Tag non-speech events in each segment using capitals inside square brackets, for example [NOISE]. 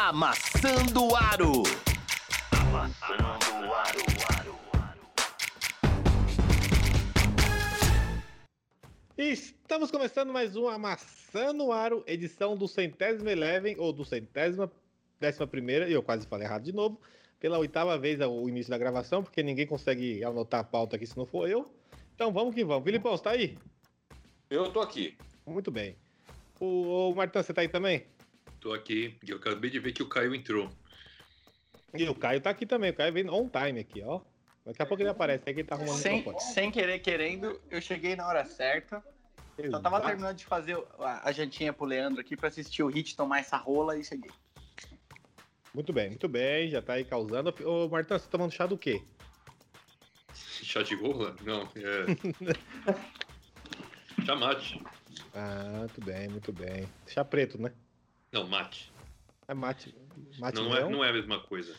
Amassando o Aro. Amassando o Aro. Estamos começando mais um Amassando o Aro, edição do centésimo Eleven, ou do centésima décima primeira, e eu quase falei errado de novo, pela oitava vez o início da gravação, porque ninguém consegue anotar a pauta aqui se não for eu. Então vamos que vamos. Filipão, você tá aí? Eu tô aqui. Muito bem. O, o Martão, você tá aí também? Tô aqui e eu acabei de ver que o Caio entrou. E o Caio tá aqui também, o Caio vem on time aqui, ó. Daqui a pouco ele aparece aí que ele tá arrumando o Sem, sem querer, querendo, eu cheguei na hora certa. Só tava terminando de fazer a, a jantinha pro Leandro aqui pra assistir o Hit tomar essa rola e cheguei. Muito bem, muito bem, já tá aí causando. Ô Martão, você tá tomando chá do quê? Chá de rola? Não, é. [LAUGHS] Chá mate. Ah, muito bem, muito bem. Chá preto, né? Não, mate. É mate. Mate Não é, não é a mesma coisa.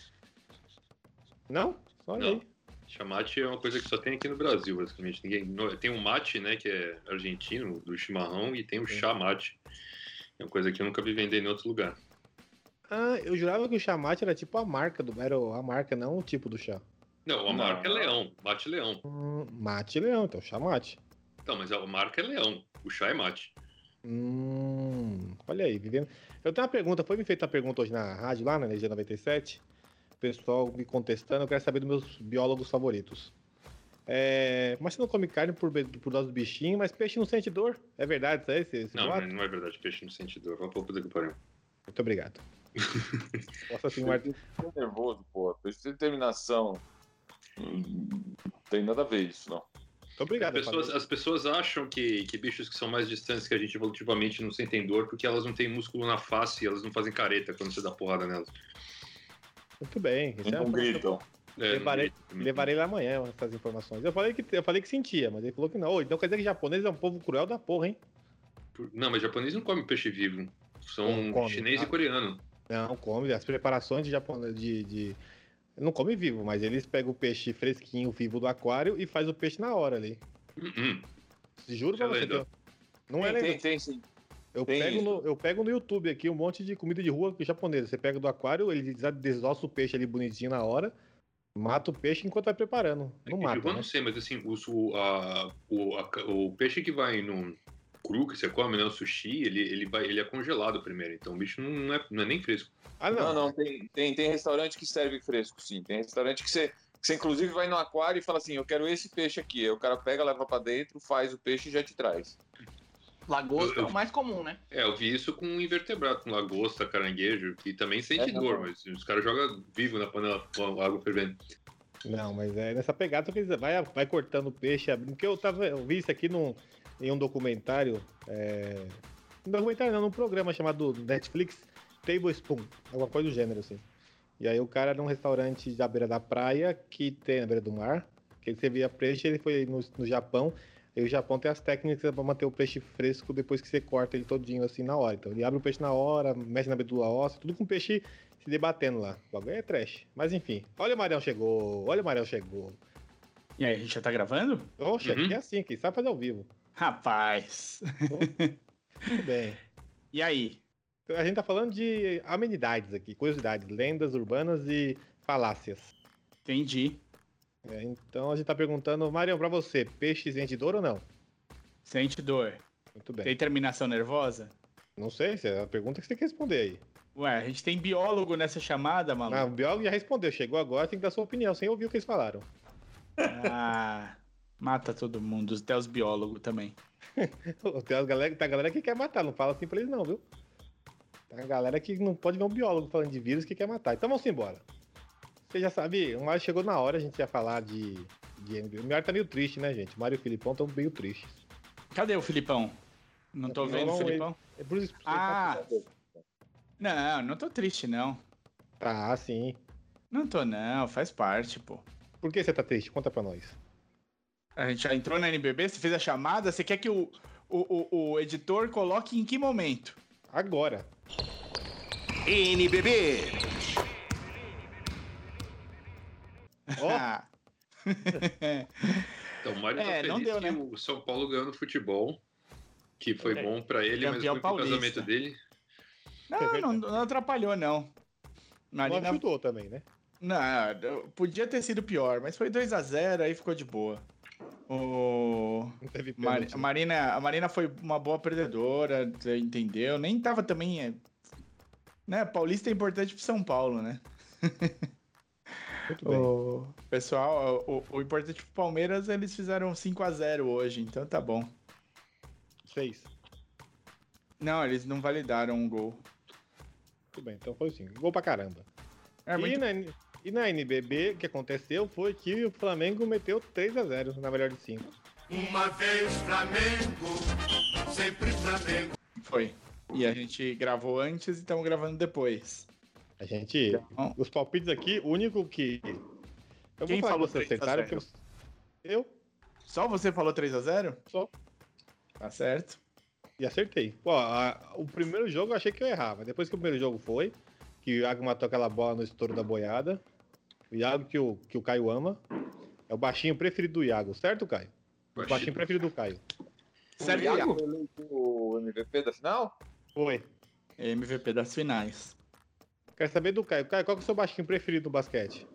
Não? Olha Não. aí. Chá mate é uma coisa que só tem aqui no Brasil, basicamente. Ninguém, no- tem o mate, né, que é argentino, do chimarrão, e tem o chá mate. É uma coisa que eu nunca vi vender em outro lugar. Ah, eu jurava que o chá mate era tipo a marca do. Era a marca, não o tipo do chá. Não, a Não. marca é leão, mate leão. Hum, mate leão, então chá mate. Então, mas a marca é leão, o chá é mate. Hum, olha aí, vivendo. Eu tenho uma pergunta, foi me feita uma pergunta hoje na rádio, lá na Energia 97. O pessoal me contestando, eu quero saber dos meus biólogos favoritos. É, mas você não come carne por, por causa do bichinho, mas peixe não sente dor. É verdade isso aí? Esse, esse Não, boato? não é verdade, peixe no sentido. Vai pra puta que pariu. Muito obrigado. [LAUGHS] Nossa assim, Martins. Tô nervoso, pô. Peixe de determinação. Hum, Não tem nada a ver isso, não. Muito obrigado. As pessoas, as pessoas acham que, que bichos que são mais distantes que a gente evolutivamente não sentem dor porque elas não têm músculo na face e elas não fazem careta quando você dá porrada nelas. Muito bem. Isso é Não uma- gritam. É, Levarei, não- levarei lá amanhã essas informações. Eu falei que, eu falei que sentia, mas ele falou que não. Então quer dizer que japonês é um povo cruel da porra, hein? Não, mas japonês não come peixe vivo. São come. chinês Ah. e coreano. Não, come. As preparações de japonês de, de- Não come vivo, mas eles pegam o peixe fresquinho, vivo do aquário e faz o peixe na hora ali. Hum, hum. Juro pra É você. Não é tem, legal. tem, tem, sim. Eu tem pego, isso. no, eu pego no YouTube aqui um monte de comida de rua japonesa. Você pega do aquário, ele des- desossa o peixe ali bonitinho na hora, mata o peixe enquanto vai preparando. É Não que, mata, eu né? não sei, mas assim, o, a- o, a- o peixe que vai no cru que você come, né? O sushi, ele, ele, vai, ele é congelado primeiro. Então o bicho não é, não é nem fresco. Ah, Não, não. não, tem, tem, tem restaurante que serve fresco, sim. Tem restaurante que você, que você inclusive vai no aquário e fala assim: eu quero esse peixe aqui. Aí o cara pega, leva pra dentro, faz o peixe e já te traz. Lagosta é o mais comum, né? É, eu vi isso com invertebrado, com lagosta, caranguejo, que também sente É, dor, não. mas os caras jogam vivo na panela com a água fervendo. Não, mas é nessa pegada que eles vai, vai cortando o peixe, abrindo. Porque eu, tava, eu vi isso aqui num, em um documentário. É, um documentário não, num programa chamado Netflix Tablespoon, alguma coisa do gênero, assim. E aí o cara num restaurante da beira da praia, que tem na beira do mar, que ele servia peixe, ele foi no, no Japão. E o Japão tem as técnicas para manter o peixe fresco depois que você corta ele todinho assim na hora. Então ele abre o peixe na hora, mexe na medula óssea, tudo com o peixe se debatendo lá. O bagulho é trash. Mas enfim. Olha o Marião chegou. Olha o Marião chegou. E aí, a gente já tá gravando? Oxe, Uhum. aqui é assim, quem sabe fazer ao vivo. Rapaz. [LAUGHS] Muito bem. E aí? Então, A gente tá falando de amenidades aqui, curiosidades, lendas urbanas e falácias. Entendi. É, então a gente tá perguntando, Marião, pra você, peixe sente dor ou não? Sente dor. Muito bem. Tem terminação nervosa? Não sei, se é a pergunta que você tem que responder aí. Ué, a gente tem biólogo nessa chamada, Ah, maluco. o biólogo já respondeu, chegou agora, tem que dar sua opinião, sem ouvir o que eles falaram. [LAUGHS] Ah, mata todo mundo, até os biólogos também. [LAUGHS] Tem a galera, tem a galera que quer matar, não fala assim pra eles não, viu? Tem a galera que não pode ver um biólogo falando de vírus que quer matar. Então vamos embora. Você já sabe, o Mário chegou na hora, a gente ia falar de, de NBA. O Mário tá meio triste, né, gente? O Mário e o Filipão estão meio tristes. Cadê o Filipão? Não tô vendo o Filipão? É por isso Ah, não, não tô triste, não. Tá, sim. Não tô, não, faz parte, pô. Por que você tá triste? Conta pra nós. A gente já entrou na NBB, você fez a chamada, você quer que o, o, o, o editor coloque em que momento? Agora. NBB. Ó, Ah. [LAUGHS] Então, o Mário É, tá não deu, que né? o São Paulo ganhou no futebol, que foi É, bom pra ele, mas foi pro paulista. casamento dele. Não, não, não atrapalhou, não. Não chutou também, né? não, podia ter sido pior, mas foi 2 a 0 aí ficou de boa. O... Mar- a, Marina, a Marina foi uma boa perdedora, entendeu? Nem tava também. é, Né? Paulista é importante pro São Paulo, né? [LAUGHS] O pessoal, o, o importante pro Palmeiras, eles fizeram 5 a 0 hoje, então tá bom. Seis. Não, eles não validaram um gol. Muito bem, então foi assim. Gol pra caramba. É e, muito na, e na NBB, o que aconteceu foi que o Flamengo meteu 3x0 na melhor de 5. Uma vez Flamengo, sempre Flamengo. foi. E a gente gravou antes e estamos gravando depois. A gente. Então- Os palpites aqui, o único que. Eu Quem vou falar falou que vocês 3 a acertaram, 0? porque eu, eu Só você falou 3 a 0 Só. Tá certo. e acertei. Pô, a- o primeiro jogo eu achei que eu errava. Depois que o primeiro jogo foi, que o Iago matou aquela bola no estouro da boiada. O Iago que o, que o Caio ama. É o baixinho preferido do Iago, certo, Caio? O baixinho preferido do Caio. Certo, o Iago o MVP da final? Foi. MVP das finais. Quero saber do Caio. Caio, qual que é o seu baixinho preferido do basquete?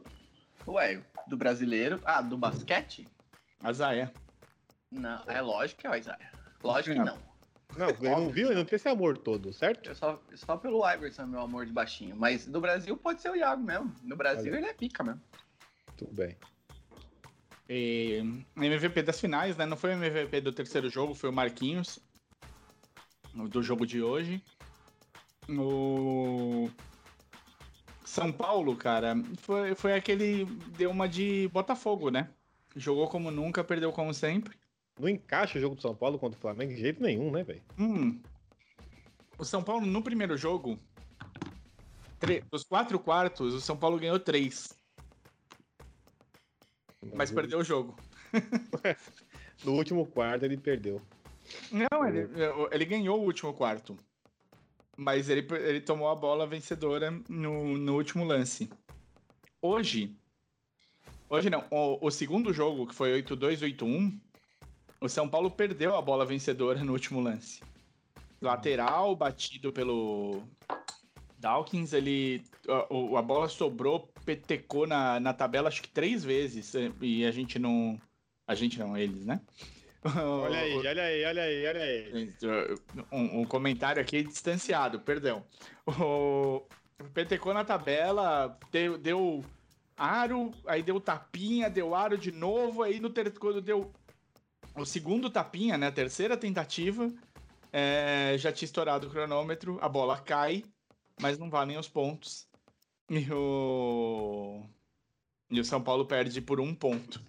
Ué, do brasileiro. Ah, do basquete? Azaia. Não, é lógico que é o Isaiah. Lógico que não. Não, ele não viu, ele não tem esse amor todo, certo? Eu só, só pelo Iverson, meu amor de baixinho. Mas do Brasil pode ser o Iago mesmo. No Brasil Olha. ele é pica mesmo. Tudo bem. E MVP das finais, né? Não foi o MVP do terceiro jogo, foi o Marquinhos. Do jogo de hoje. O São Paulo, cara, foi, foi aquele. Deu uma de Botafogo, né? Jogou como nunca, perdeu como sempre. Não encaixa o jogo do São Paulo contra o Flamengo de jeito nenhum, né, velho? Hum. O São Paulo, no primeiro jogo, dos quatro quartos, o São Paulo ganhou três, mas perdeu o jogo. [LAUGHS] No último quarto ele perdeu. Não, ele, ele ganhou o último quarto. Mas ele, ele tomou a bola vencedora no, no último lance. Hoje. Hoje não. O, o segundo jogo, que foi 8-2, 8-1, o São Paulo perdeu a bola vencedora no último lance. Lateral, batido pelo Dawkins, ele. A, o- a bola sobrou, petecou na, na tabela acho que três vezes. E a gente não. A gente não, eles, né? [LAUGHS] Olha aí, olha aí, olha aí, olha aí. Um, um comentário aqui distanciado, perdão. O Petecou na tabela, deu, deu aro, aí deu tapinha, deu aro de novo, aí no ter... quando deu o segundo tapinha, né, a terceira tentativa, é, já tinha estourado o cronômetro, a bola cai, mas não valem os pontos. E o, e o São Paulo perde por um ponto.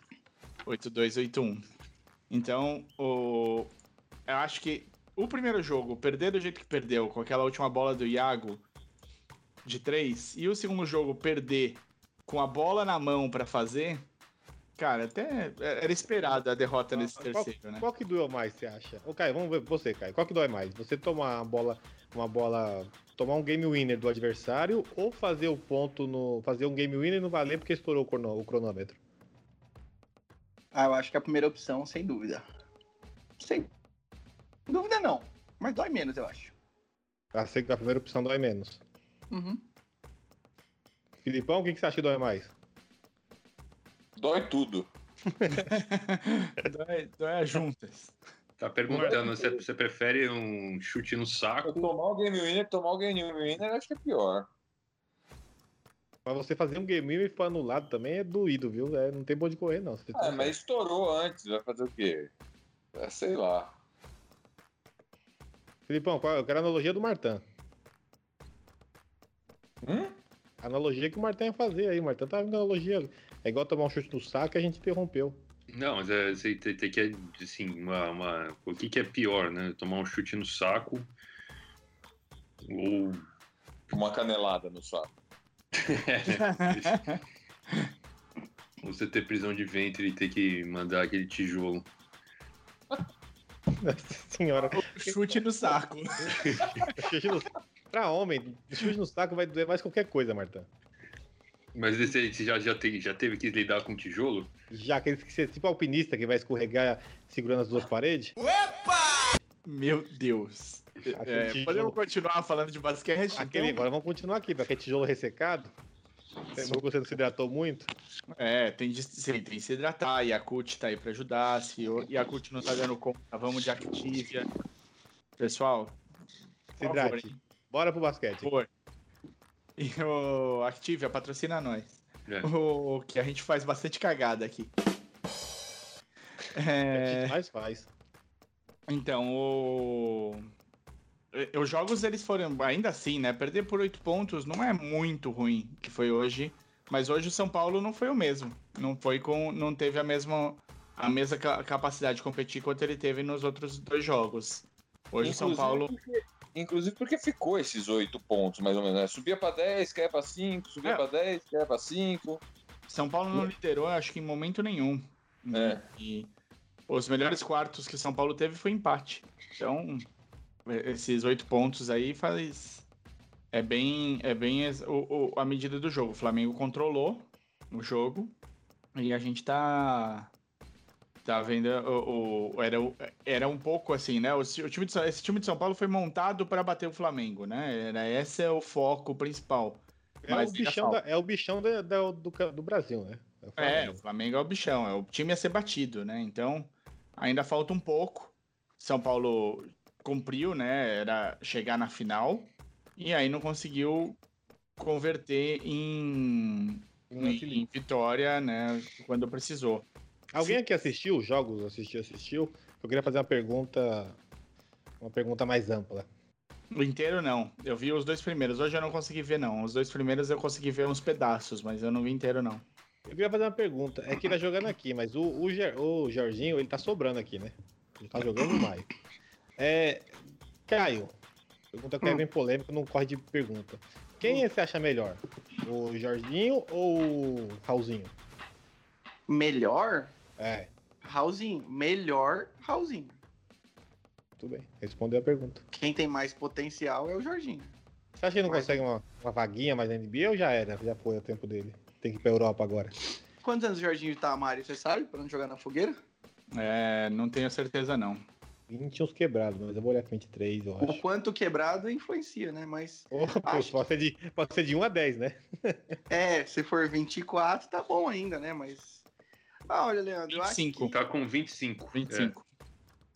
8-2, 8-1. Então, o... eu acho que o primeiro jogo, perder do jeito que perdeu, com aquela última bola do Iago de três, e o segundo jogo, perder com a bola na mão pra fazer, cara, até era esperado a derrota nesse Ah, Qual, terceiro, né? qual que doeu mais, você acha? Ô, Caio, vamos ver você, Caio. Qual que dói mais? Você tomar uma bola, uma bola, tomar um game winner do adversário ou fazer o ponto no, fazer um game winner e não valer porque estourou o, crono- o cronômetro? Ah, eu acho que é a primeira opção, sem dúvida. Sem dúvida não. Mas dói menos, eu acho. A, se- a primeira opção dói menos. Uhum. Filipão, o que, que você acha que dói mais? Dói tudo. [LAUGHS] dói, dói as juntas. Tá perguntando, você, você prefere um chute no Eu saco? tomar o game winner, tomar o game winner, acho que é pior. Pra você fazer um game winner e for anulado também é doído, viu? É, não tem bom de correr, não. Você Ah, mas estourou antes, vai fazer o quê? É, sei lá. Filipão, qual- eu quero a analogia do Martã. Hum? A analogia que o Martã ia fazer aí. O Martã tá vendo a analogia. É igual tomar um chute no saco e a gente interrompeu. Não, mas é, você tem, tem que, assim, uma, uma- O que, que é pior, né? Tomar um chute no saco ou Uma canelada no saco. [LAUGHS] você ter prisão de ventre e ter que mandar aquele tijolo. Nossa senhora. Chute no saco. [LAUGHS] Chute no... Pra homem, chute no saco vai doer mais qualquer coisa, Martã. Mas você, você já, já, te- já teve que lidar com tijolo? Já aqueles que você tipo alpinista que vai escorregar segurando as duas paredes. Meu Deus. É, tijolo- podemos continuar falando de basquete? Aquele, então? agora vamos continuar aqui, porque tijolo ressecado. Você não se hidratou muito? É, tem de sim, tem de se hidratar. Yakut tá aí pra ajudar. Se Yakut não tá dando conta, vamos de Activia. Pessoal, Se favor, hidrate. Bora pro basquete. por. [LAUGHS] E o Activia patrocina nós. É. O que a gente faz bastante cagada aqui. A gente É, mais faz. então, o... Os jogos, eles foram, ainda assim, né? Perder por oito pontos não é muito ruim, que foi hoje. Mas hoje o São Paulo não foi o mesmo. Não foi com. Não teve a mesma, a mesma ca- capacidade de competir quanto ele teve nos outros dois jogos. Hoje o São Paulo. porque- inclusive porque ficou esses oito pontos, mais ou menos. Né? Subia pra 10, cai pra 5, subia É. pra 10, cai pra 5. São Paulo não liderou, acho que em momento nenhum. É. E os melhores quartos que São Paulo teve foi empate. Então, esses oito pontos aí faz. É bem, é bem o, o- a medida do jogo. O Flamengo controlou o jogo e a gente tá. Tá vendo. O, o- era, era um pouco assim, né? O, o time de, esse time de São Paulo foi montado para bater o Flamengo, né? Era, esse é o foco principal. É Mas o bichão, da- é o bichão da- da- do, do Brasil, né? o É, o Flamengo é o bichão, é o time a ser batido, né? Então, ainda falta um pouco. São Paulo cumpriu, né? Era chegar na final e aí não conseguiu converter em, em, em vitória, né? Quando precisou. Alguém aqui assistiu os jogos? Assistiu, assistiu? Eu queria fazer uma pergunta. Uma pergunta mais ampla. O inteiro não. Eu vi os dois primeiros. Hoje eu não consegui ver, não. Os dois primeiros eu consegui ver uns pedaços, mas eu não vi inteiro, não. Eu queria fazer uma pergunta. É que ele tá jogando aqui, mas o, o, Ger- o Jorginho, ele tá sobrando aqui, né? Ele tá jogando demais. É. Caio, pergunta que é bem polêmica, não corre de pergunta. Quem você acha melhor? O Jorginho ou o Raulzinho? Melhor, É, Raulzinho. Melhor, Raulzinho. tudo bem. Respondeu a pergunta. Quem tem mais potencial é o Jorginho. Você acha que ele não Mas- consegue uma, uma vaguinha mais na NBA ou já era? Já foi o tempo dele? Tem que ir pra Europa agora. Quantos anos o Jorginho tá, Mário? Você sabe? Pra não jogar na fogueira? É, não tenho certeza, não. 20 uns quebrados, mas eu vou olhar com 23, eu O acho. quanto quebrado influencia, né? Mas Oh, pô, Acho pode, ser de, pode ser de 1 a 10, né? é, se for 24, tá bom ainda, né? Mas. Ah, olha, Leandro, eu acho 25. que. Tá com 25. 25.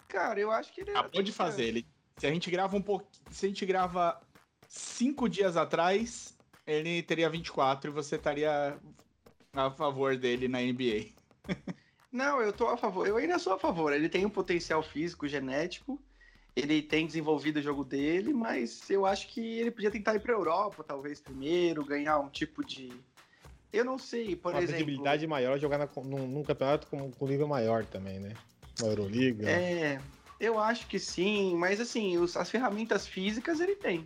Cara, eu acho que ele. Acabou de fazer. Ele, se a gente grava um pouco. Se a gente grava cinco dias atrás, ele teria 24 e você estaria a favor dele na NBA. [LAUGHS] Não, eu tô a favor. Eu ainda sou a favor. Ele tem um potencial físico, genético. Ele tem desenvolvido o jogo dele, mas eu acho que ele podia tentar ir pra Europa, talvez primeiro, ganhar um tipo de. Eu não sei, por uma exemplo. visibilidade maior jogar na- num, num campeonato com, com nível maior também, né? Uma Euroliga. É, eu acho que sim, mas assim, os- as ferramentas físicas ele tem.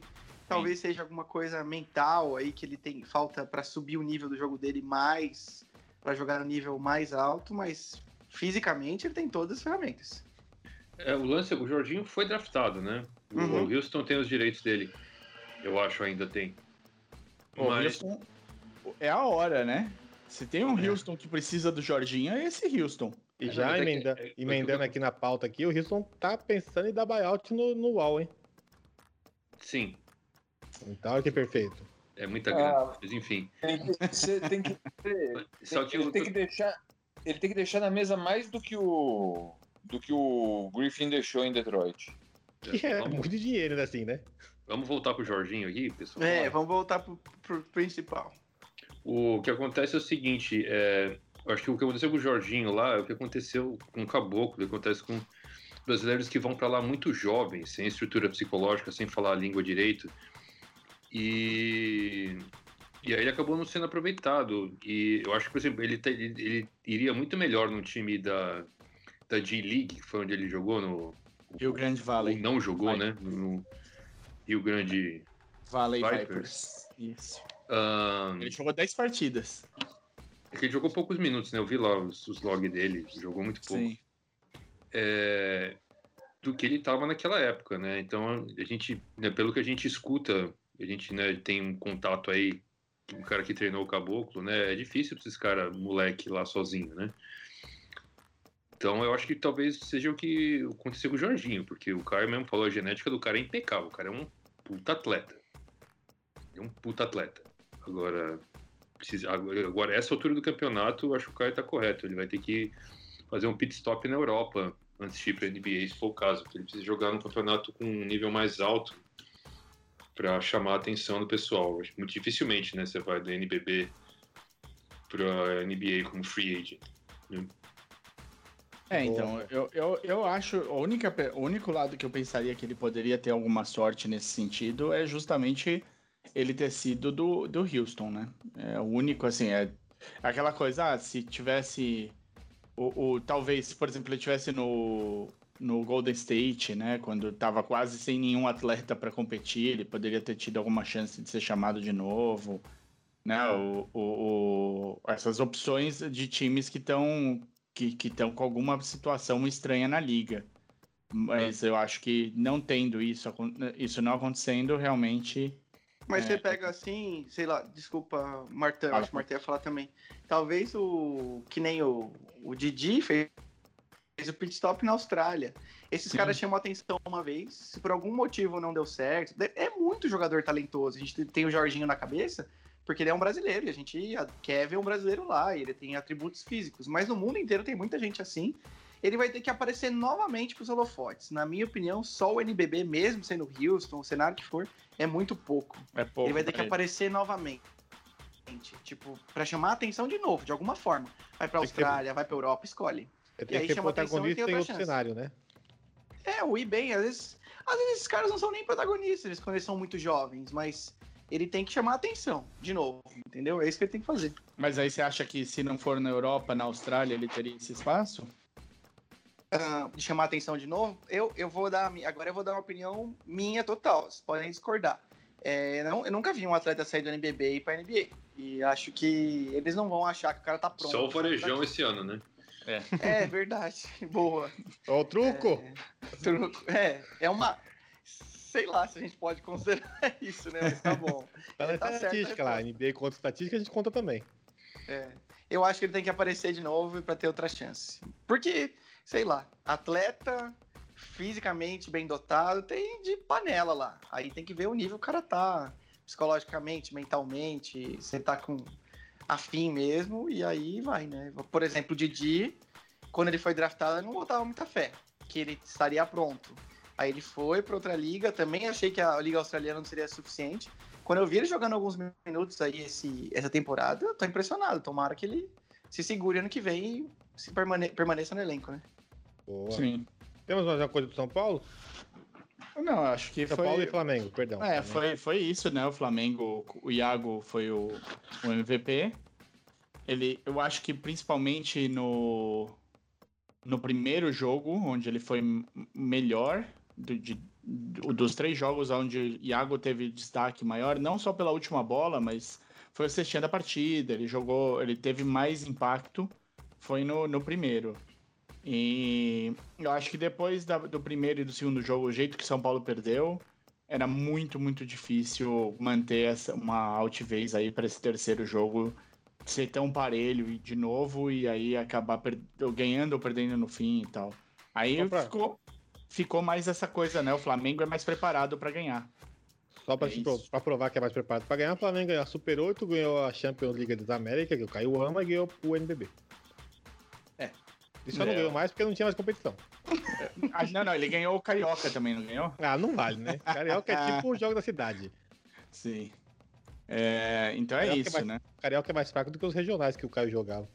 Talvez seja alguma coisa mental aí que ele tem falta pra subir o nível do jogo dele mais, pra jogar no nível mais alto, mas fisicamente ele tem todas as ferramentas. É, o lance, o Jorginho foi draftado, né? O, Uhum. o Houston tem os direitos dele. Eu acho ainda tem. O Mas Houston é a hora, né? Se tem um É. Houston que precisa do Jorginho, é esse Houston. E É, já é que- emenda- é- é que emendando aqui na pauta aqui, o Houston tá pensando em dar buyout no, no UOL, hein? sim, Então, que perfeito. é muita Ah. grana. Mas enfim. Tem que, você tem que [LAUGHS] Só que ele o- tem que deixar ele tem que deixar na mesa mais do que o do que o Griffin deixou em Detroit. Que é vamos, muito dinheiro, né, assim, né? vamos voltar pro Jorginho aqui, pessoal. É, vamos voltar pro, pro principal. O que acontece é o seguinte, é, eu acho que o que aconteceu com o Jorginho lá é o que aconteceu com o Caboclo, o que acontece com brasileiros que vão para lá muito jovens, sem estrutura psicológica, sem falar a língua direito. E, e aí ele acabou não sendo aproveitado. E eu acho que, por exemplo, ele, ele, ele iria muito melhor no time da, da G-League, que foi onde ele jogou, no, Rio Grande Valley. não jogou, né? No Rio Grande. Valley Vipers. Vipers. Isso. Ahn, Ele jogou 10 partidas. É que ele jogou poucos minutos, né? Eu vi lá os, os logs dele, jogou muito pouco. Sim. É, do que ele estava naquela época, né? Então, a gente, né, pelo que a gente escuta, a gente né, tem um contato aí, um cara que treinou o Caboclo, né? É difícil pra esses caras, moleque lá sozinho, né? Então eu acho que talvez seja o que aconteceu com o Jorginho, porque o Caio mesmo falou, a genética do cara é impecável, o cara é um puta atleta. É um puta atleta. Agora, precisa, agora, essa altura do campeonato, acho que o Caio tá correto. Ele vai ter que fazer um pit stop na Europa antes de ir pra NBA, se for o caso. Ele precisa jogar no campeonato com um nível mais alto para chamar a atenção do pessoal. Muito dificilmente, né? Você vai da NBB pra NBA como free agent. né? É, então, eu, eu, eu acho, a única, o único lado que eu pensaria que ele poderia ter alguma sorte nesse sentido é justamente ele ter sido do, do Houston, né? É o único, assim, é aquela coisa, ah, se tivesse, o, o, talvez, por exemplo, ele tivesse no, no Golden State, né, quando tava quase sem nenhum atleta para competir, ele poderia ter tido alguma chance de ser chamado de novo, né, o, o, o- essas opções de times que estão que estão com alguma situação estranha na liga. Mas eu acho que não tendo isso, isso não acontecendo, realmente. Mas É. você pega assim, sei lá, desculpa, Martã, acho que o Martã ia falar também. Talvez o. Que nem o, o Didi fez, fez o pit stop na Austrália. Esses Sim. caras chamam atenção uma vez, se por algum motivo não deu certo. É muito jogador talentoso. A gente tem o Jorginho na cabeça, porque ele é um brasileiro, e a gente quer ver um brasileiro lá, e ele tem atributos físicos. Mas no mundo inteiro tem muita gente assim. Ele vai ter que aparecer novamente para os holofotes. Na minha opinião, só o NBB, mesmo sendo Houston, o cenário que for, é muito pouco É pouco ele vai ter que aparecer novamente. Tipo, pra chamar a atenção de novo, de alguma forma. Vai pra Tem que ter- Austrália, vai pra Europa, escolhe. Ele E tem aí que ser chama atenção e protagonista tem em outra outro chance. cenário, né? É, o bem, às vezes. Às vezes esses caras não são nem protagonistas, eles quando eles são muito jovens, mas ele tem que chamar a atenção, de novo, entendeu? É isso que ele tem que fazer. Mas aí você acha que se não for na Europa, na Austrália, ele teria esse espaço? De chamar a atenção de novo, eu, eu vou dar. Agora eu vou dar uma opinião minha total. Vocês podem discordar. É, não, eu nunca vi um atleta sair do NBB e ir pra NBA. E acho que eles não vão achar que o cara tá pronto. Só o Varejão esse ano, né? É verdade. [LAUGHS] Boa. Ó, o truco! É, truco. É, é uma. Sei lá se a gente pode considerar [LAUGHS] isso, né? Mas tá bom. Tá na tá estatística né, lá. NBA conta estatística, a gente conta também. É. Eu acho que ele tem que aparecer de novo para ter outra chance. Porque, sei lá, atleta fisicamente bem dotado tem de panela lá. Aí tem que ver o nível que o cara tá psicologicamente, mentalmente, você tá com afim mesmo, e aí vai, né? Por exemplo, o Didi, quando ele foi draftado, eu não botava muita fé que ele estaria pronto. Aí ele foi para outra liga, também achei que a liga australiana não seria suficiente. Quando eu vi ele jogando alguns minutos aí esse, essa temporada, eu tô impressionado. Tomara que ele se segure ano que vem se permane- permaneça no elenco, né? Boa. Sim. Temos mais uma coisa do São Paulo? Não, acho que São foi. Paulo e Flamengo, perdão. É, foi, foi isso, né? O Flamengo, o Iago foi o, o MVP. Ele, eu acho que principalmente no, no primeiro jogo, onde ele foi melhor, do- de- do- dos três jogos onde o Iago teve destaque maior, não só pela última bola, mas foi assistindo a partida, ele jogou, ele teve mais impacto, foi no, no primeiro. E eu acho que depois da- do primeiro e do segundo jogo, o jeito que São Paulo perdeu, era muito, muito difícil manter essa, uma altivez aí para esse terceiro jogo ser tão parelho e de novo e aí acabar ganhando ou perdendo no fim e tal. Aí ficou, ficou mais essa coisa, né? O Flamengo é mais preparado para ganhar. Só pra, É pra provar que é mais preparado pra ganhar, o Flamengo ganhou a Super 8, ganhou a Champions League das Américas, que o Caio ama, e ganhou o NBB. É. Isso só não É. ganhou mais porque não tinha mais competição. [LAUGHS] Ah, não, não, ele ganhou o Carioca também, não ganhou? Ah, não vale, né? Carioca é tipo o jogo da cidade. [LAUGHS] Sim. É, então é é isso, mais- né? Carioca é mais fraco do que os regionais que o Caio jogava.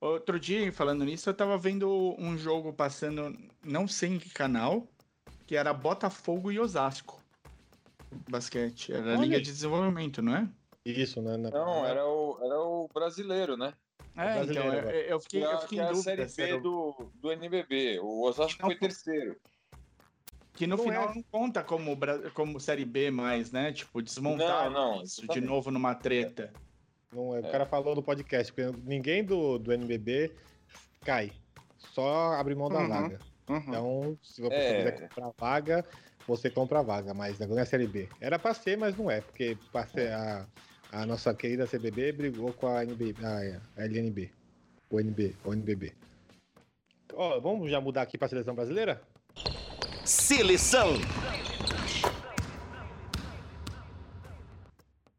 Outro dia, falando nisso, eu tava vendo um jogo passando, não sei em que canal, que era Botafogo e Osasco. Basquete. Era a Liga de Desenvolvimento, não é? Isso, né? Na- Não, era o, era o brasileiro, né? É, então, eu, agora. eu fiquei, Que é eu a- fiquei que é em a dúvida. Série se era B do, do NBB. O Osasco Não foi terceiro. Que no Não final é. não conta como, como Série B mais, né? Tipo, desmontar Não, não, isso de novo numa treta. Não, é, O cara falou no podcast que ninguém do, do NBB cai. Só abre mão da Uhum. vaga. Uhum. Então, se você É. quiser comprar vaga, você compra a vaga, mas não é a Série B. Era pra ser, mas não é, porque pra ser a, a nossa querida CBB brigou com a, NB, a, a LNB. O NB, o NBB. Ó, vamos já mudar aqui pra seleção brasileira? Seleção.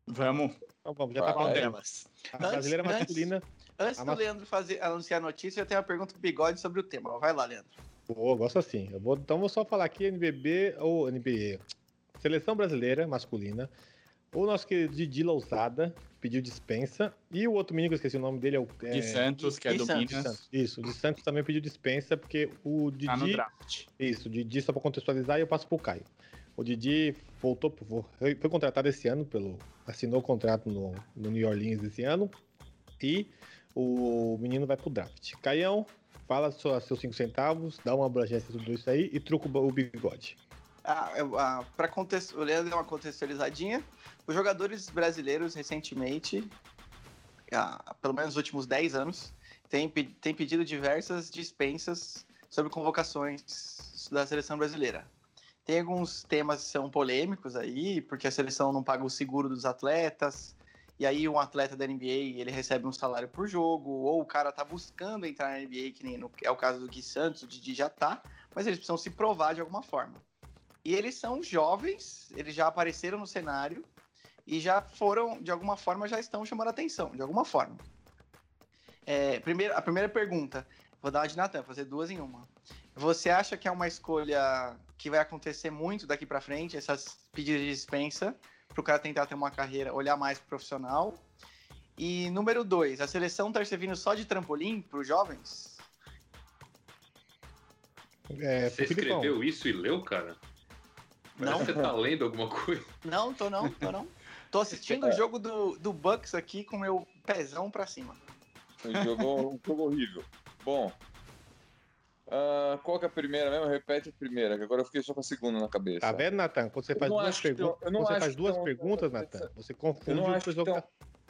Vamos. Então vamos, já tá falando. delas? A brasileira Antes- masculina. Antes A do mas- Leandro fazer, anunciar a notícia, eu tenho uma pergunta pro Bigode sobre o tema. Vai lá, Leandro. Eu gosto assim. Eu vou, então vou só falar aqui NBB ou NBE. Seleção brasileira masculina. O nosso querido Didi Lousada pediu dispensa. E o outro menino que eu esqueci o nome dele é o. É, De Santos, que é de do Santos. Minas. Isso, o de Santos também pediu dispensa, porque o Didi. Tá no draft. Isso, o Didi, só para contextualizar, e eu passo pro Caio. O Didi voltou, pro- foi, contratado esse ano, pelo, assinou o contrato no, no New Orleans esse ano, e o menino vai pro draft. Caião, fala seus cinco centavos, dá uma abrangência de tudo isso aí e truca o bigode. Ah, ah, Leandro deu uma contextualizadinha. Os jogadores brasileiros, recentemente, ah, pelo menos nos últimos 10 anos, têm pedido diversas dispensas sobre convocações da seleção brasileira. Tem alguns temas que são polêmicos aí, porque a seleção não paga o seguro dos atletas, e aí um atleta da NBA ele recebe um salário por jogo, ou o cara tá buscando entrar na NBA, que nem no- é o caso do Gui Santos, o Didi já tá, mas eles precisam se provar de alguma forma. E eles são jovens, eles já apareceram no cenário e já foram, de alguma forma, já estão chamando atenção, de alguma forma. É, primeiro, a primeira pergunta, vou dar uma de Natan, fazer duas em uma. Você acha que é uma escolha que vai acontecer muito daqui pra frente, essas pedidos de dispensa, para o cara tentar ter uma carreira, olhar mais pro profissional? E número dois, a seleção tá servindo só de trampolim para os jovens? É, Você escreveu isso e leu, cara? Parece Não. que você tá lendo alguma coisa. Não, tô não, tô não. Tô assistindo o [LAUGHS] jogo do, do Bucks aqui com meu pezão pra cima. Um jogo, [LAUGHS] um jogo horrível. Bom. ah, qual que é a primeira mesmo? Repete a primeira, que agora eu fiquei só com a segunda na cabeça. Tá vendo, Natan? Quando você Eu faz duas tão- eu não quando você acho faz duas tão- perguntas, Natan, você Eu confunde não o acho que estão.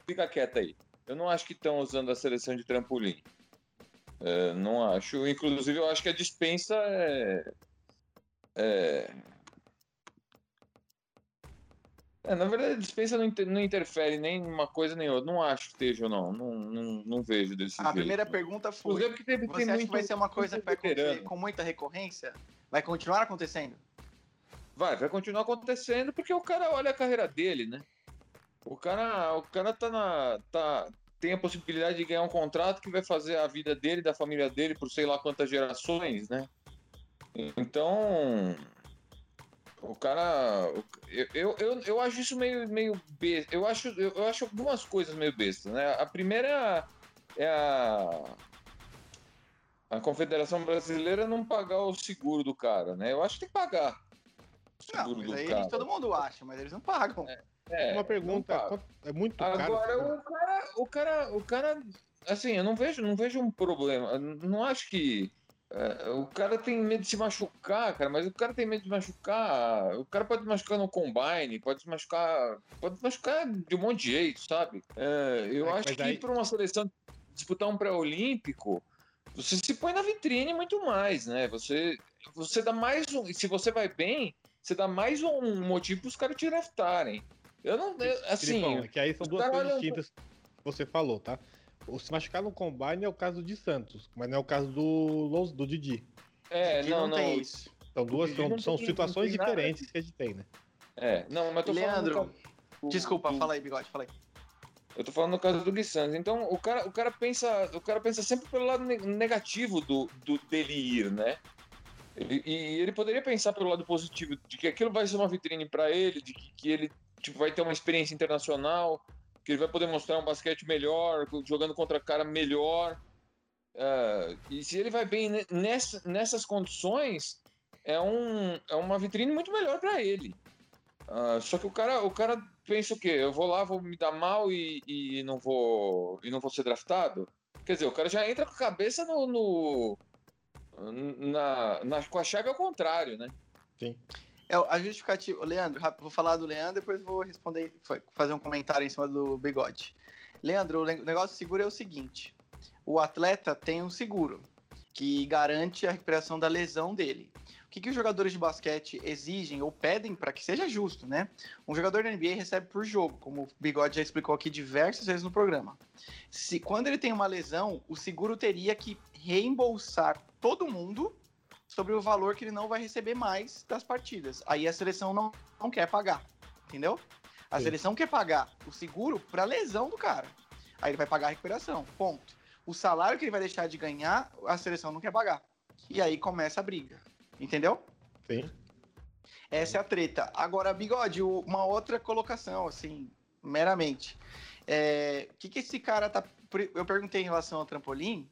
Fica quieto aí. Eu não acho que estão usando a seleção de trampolim. É, não acho. Inclusive, eu acho que a dispensa é. É. É, na verdade, a dispensa não, inter- não interfere nem numa coisa nem outra. Não acho que esteja, não. Não, não, não vejo desse A jeito. primeira pergunta foi: tem, Você tem acha muito, que vai ser uma coisa que vai muito acontecer com muita recorrência? Vai continuar acontecendo? Vai, vai continuar acontecendo porque o cara olha a carreira dele, né? O cara, o cara tá na. Tá, tem a possibilidade de ganhar um contrato que vai fazer a vida dele, da família dele, por sei lá quantas gerações, né? Então. O cara. Eu, eu, eu, eu acho isso meio, meio besta. Eu acho, eu, eu acho algumas coisas meio bestas, né? A primeira é a. É a Confederação Brasileira não pagar o seguro do cara, né? Eu acho que tem que pagar. o Não, seguro mas do aí cara. todo mundo acha, mas eles não pagam. É, Uma pergunta, é muito caro. Agora o cara, o cara, o cara, assim, eu não vejo, não vejo um problema. Não acho que é, o cara tem medo de se machucar, cara, mas o cara tem medo de machucar. O cara pode machucar no combine, pode se machucar, pode se machucar de um monte de jeito, sabe? É, eu Mas- acho mas que para uma seleção disputar um pré-olímpico, você se põe na vitrine muito mais, né? Você, você dá mais um, se você vai bem, você dá mais um motivo para os caras te draftarem. Eu não, eu- assim, Filipão, é que aí são duas coisas distintas que você falou, tá? O se machucar no combine é o caso de Santos, mas não é o caso do, do Didi. É, Didi não, não. tem isso. São duas, são, não são tem- situações não nada diferentes que a gente tem, né? É, não, mas eu tô Leandro, falando. do- Desculpa, do- fala aí, bigode, fala aí. Eu tô falando no caso do Gui Santos. Então, o cara, o cara pensa, o cara pensa sempre pelo lado ne- negativo do, do dele ir, né? Ele- e ele poderia pensar pelo lado positivo, de que aquilo vai ser uma vitrine para ele, de que, que ele tipo, vai ter uma experiência internacional, que ele vai poder mostrar um basquete melhor, jogando contra cara melhor. É, e se ele vai bem ne- nessa, nessas condições, é, um, é uma vitrine muito melhor para ele. Ah, só que o cara, o cara pensa o quê? Eu vou lá, vou me dar mal e, e não vou e não vou ser draftado? Quer dizer, o cara já entra com a cabeça no, no- na, na- com a chave ao contrário, né? É, a justificativa. Leandro, vou falar do Leandro, depois vou responder, fa- fazer um comentário em cima do bigode. Leandro, o negócio seguro é o seguinte: o atleta tem um seguro. que garante a recuperação da lesão dele. O que, que os jogadores de basquete exigem ou pedem para que seja justo, né? Um jogador da NBA recebe por jogo, como o Bigode já explicou aqui diversas vezes no programa. Se quando ele tem uma lesão, o seguro teria que reembolsar todo mundo sobre o valor que ele não vai receber mais das partidas. Aí a seleção não, não quer pagar, entendeu? A Sim. seleção quer pagar o seguro para lesão do cara. Aí ele vai pagar a recuperação, ponto. O salário que ele vai deixar de ganhar, a seleção não quer pagar. E aí começa a briga, entendeu? Sim. Essa é a treta. Agora, Bigode, uma outra colocação, assim, meramente. É, o que, que esse cara tá. Eu perguntei em relação ao trampolim,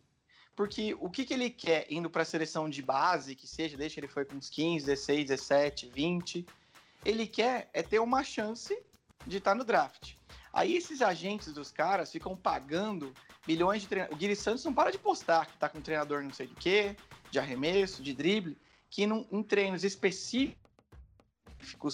porque o que, que ele quer indo para a seleção de base, que seja, que ele foi com uns 15, 16, 17, 20, ele quer é ter uma chance de estar no draft. Aí esses agentes dos caras ficam pagando milhões de treinadores. O Guilherme Santos não para de postar que tá com um treinador não sei de quê, de arremesso, de drible, que num, em treinos específicos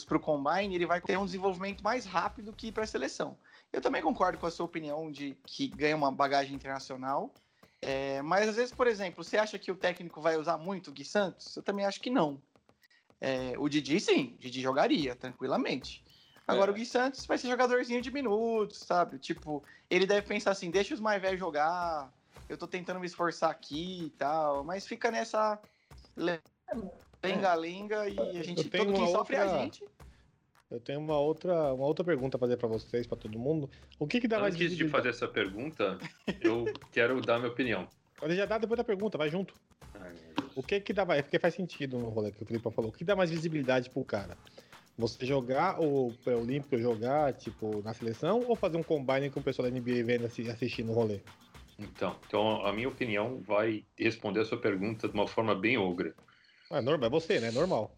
para o combine ele vai ter um desenvolvimento mais rápido que para a seleção. Eu também concordo com a sua opinião de que ganha uma bagagem internacional. É, mas às vezes, por exemplo, você acha que o técnico vai usar muito o Gui Santos? Eu também acho que não. É, o Didi, sim, o Didi jogaria tranquilamente. Agora É. o Gui Santos vai ser jogadorzinho de minutos, sabe? Tipo, ele deve pensar assim: deixa os mais velhos jogar, eu tô tentando me esforçar aqui e tal, mas fica nessa le- lenga-lenga e a gente, todo quem uma sofre é a outra- gente. Eu tenho uma outra, uma outra pergunta a fazer pra vocês, pra todo mundo. O que que dá mais Antes de fazer essa pergunta, eu [LAUGHS] quero dar minha opinião. Pode já dar depois da pergunta, vai junto. Ai. O que que dá mais? Porque faz sentido no rolê que o Felipe falou. O que dá mais visibilidade pro cara? Você jogar o pré-olímpico jogar, tipo, na seleção, ou fazer um combine com o pessoal da NBA vendo assi- assistindo o rolê? Então, então, a minha opinião vai responder a sua pergunta de uma forma bem ogra. Ah, normal, é você, né? Normal.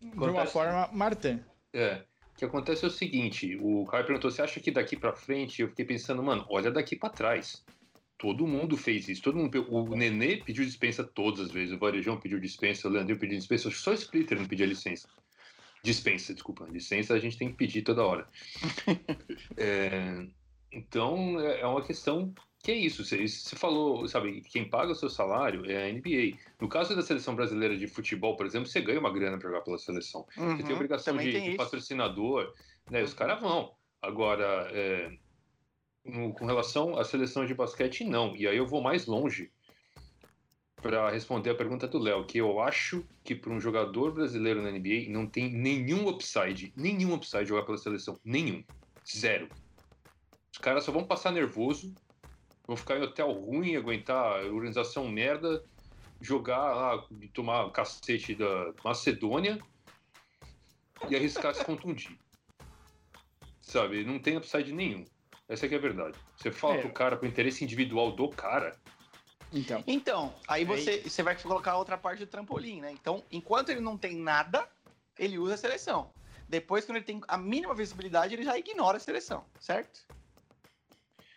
De uma forma, Martin. É. O que acontece é o seguinte: o Caio perguntou, você acha que daqui pra frente? Eu fiquei pensando, mano, olha daqui pra trás. Todo mundo fez isso. Todo mundo, o Nenê pediu dispensa todas as vezes. O Varejão pediu dispensa, o Leandrinho pediu dispensa. Só o Splitter não pedia licença. Dispensa, desculpa. Licença a gente tem que pedir toda hora. [LAUGHS] É, então, é é uma questão que é isso. Você, você falou, sabe, quem paga o seu salário é a NBA. No caso da seleção brasileira de futebol, por exemplo, você ganha uma grana pra jogar pela seleção. Você tem Uhum, obrigação de, tem de patrocinador, né? Os Uhum. caras vão. Agora, é, no- com relação à seleção de basquete, não. E aí eu vou mais longe para responder a pergunta do Léo, que eu acho que para um jogador brasileiro na NBA não tem nenhum upside, nenhum upside jogar pela seleção, nenhum, zero. Os caras só vão passar nervoso, vão ficar em hotel ruim, aguentar organização merda, jogar lá, tomar cacete da Macedônia e arriscar se contundir. Sabe, não tem upside nenhum. Essa que é a verdade. Você fala É. pro cara, pro interesse individual do cara, Então. Então, aí você, você vai colocar a outra parte do trampolim, né? Então, enquanto ele não tem nada, ele usa a seleção. Depois, quando ele tem a mínima visibilidade, ele já ignora a seleção, certo?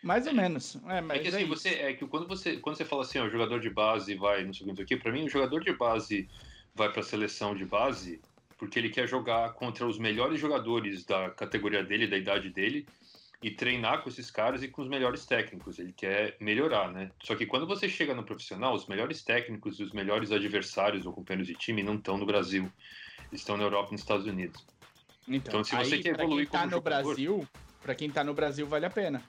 Mais ou menos. É, mas É que é assim, isso. você, é que quando você, quando você fala assim, ó, o jogador de base vai, não sei o que, não sei o que, pra mim, o jogador de base vai pra seleção de base porque ele quer jogar contra os melhores jogadores da categoria dele, da idade dele, e treinar com esses caras e com os melhores técnicos. Ele quer melhorar, né? Só que quando você chega no profissional, os melhores técnicos e os melhores adversários ou companheiros de time não estão no Brasil. Eles estão na Europa e nos Estados Unidos. Então, se você aí, quer evoluir quem tá como no jogador- Brasil, pra quem tá no Brasil, vale a pena.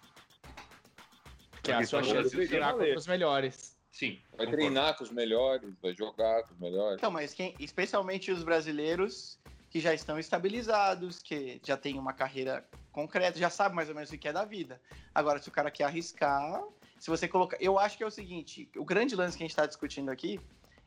Que é a sua chance de treinar contra os melhores. Sim. Vai concordo. treinar com os melhores, vai jogar com os melhores. Então, mas quem, especialmente os brasileiros que já estão estabilizados, que já têm uma carreira concreta, já sabe mais ou menos o que é da vida. Agora, se o cara quer arriscar, se você colocar. Eu acho que é o seguinte: o grande lance que a gente está discutindo aqui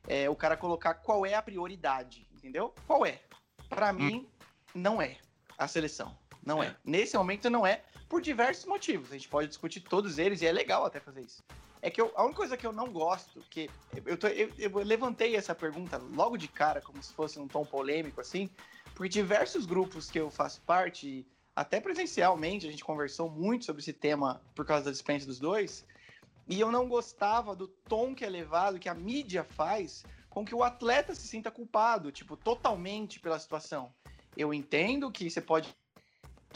é o cara colocar qual é a prioridade, entendeu? Qual é? Para mim, não é a seleção. Não é. É. Nesse momento, não é, por diversos motivos. A gente pode discutir todos eles e é legal até fazer isso. É que eu- a única coisa que eu não gosto, que eu, tô- eu- eu levantei essa pergunta logo de cara, como se fosse um tom polêmico, assim, porque diversos grupos que eu faço parte, até presencialmente, a gente conversou muito sobre esse tema por causa da dispensa dos dois, e eu não gostava do tom que é levado, que a mídia faz, com que o atleta se sinta culpado, tipo, totalmente pela situação. Eu entendo que você pode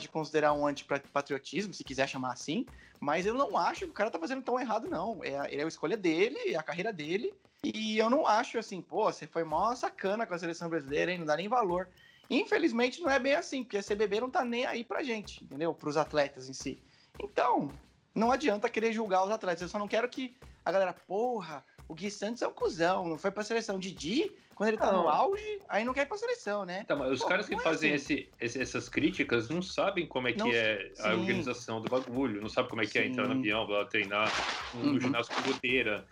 considerar um antipatriotismo, se quiser chamar assim, mas eu não acho que o cara tá fazendo tão errado, não. É, é a escolha dele, é a carreira dele, e eu não acho assim, pô, você foi mó sacana com a seleção brasileira, hein? Não dá nem valor. Infelizmente não é bem assim, porque a CBB não tá nem aí pra gente, entendeu? Pros atletas em si. Então, não adianta querer julgar os atletas. Eu só não quero que a galera, porra, o Gui Santos é um cuzão, não foi pra seleção. Didi, quando ele tá Não. no auge, aí não quer ir pra seleção, né? Tá, mas os Pô, caras que é fazem assim. esse- esse- essas críticas não sabem como é que Não- é a sim. organização do bagulho, não sabem como é que é entrar no Sim. avião, lá treinar no Uhum. ginásio com goteira,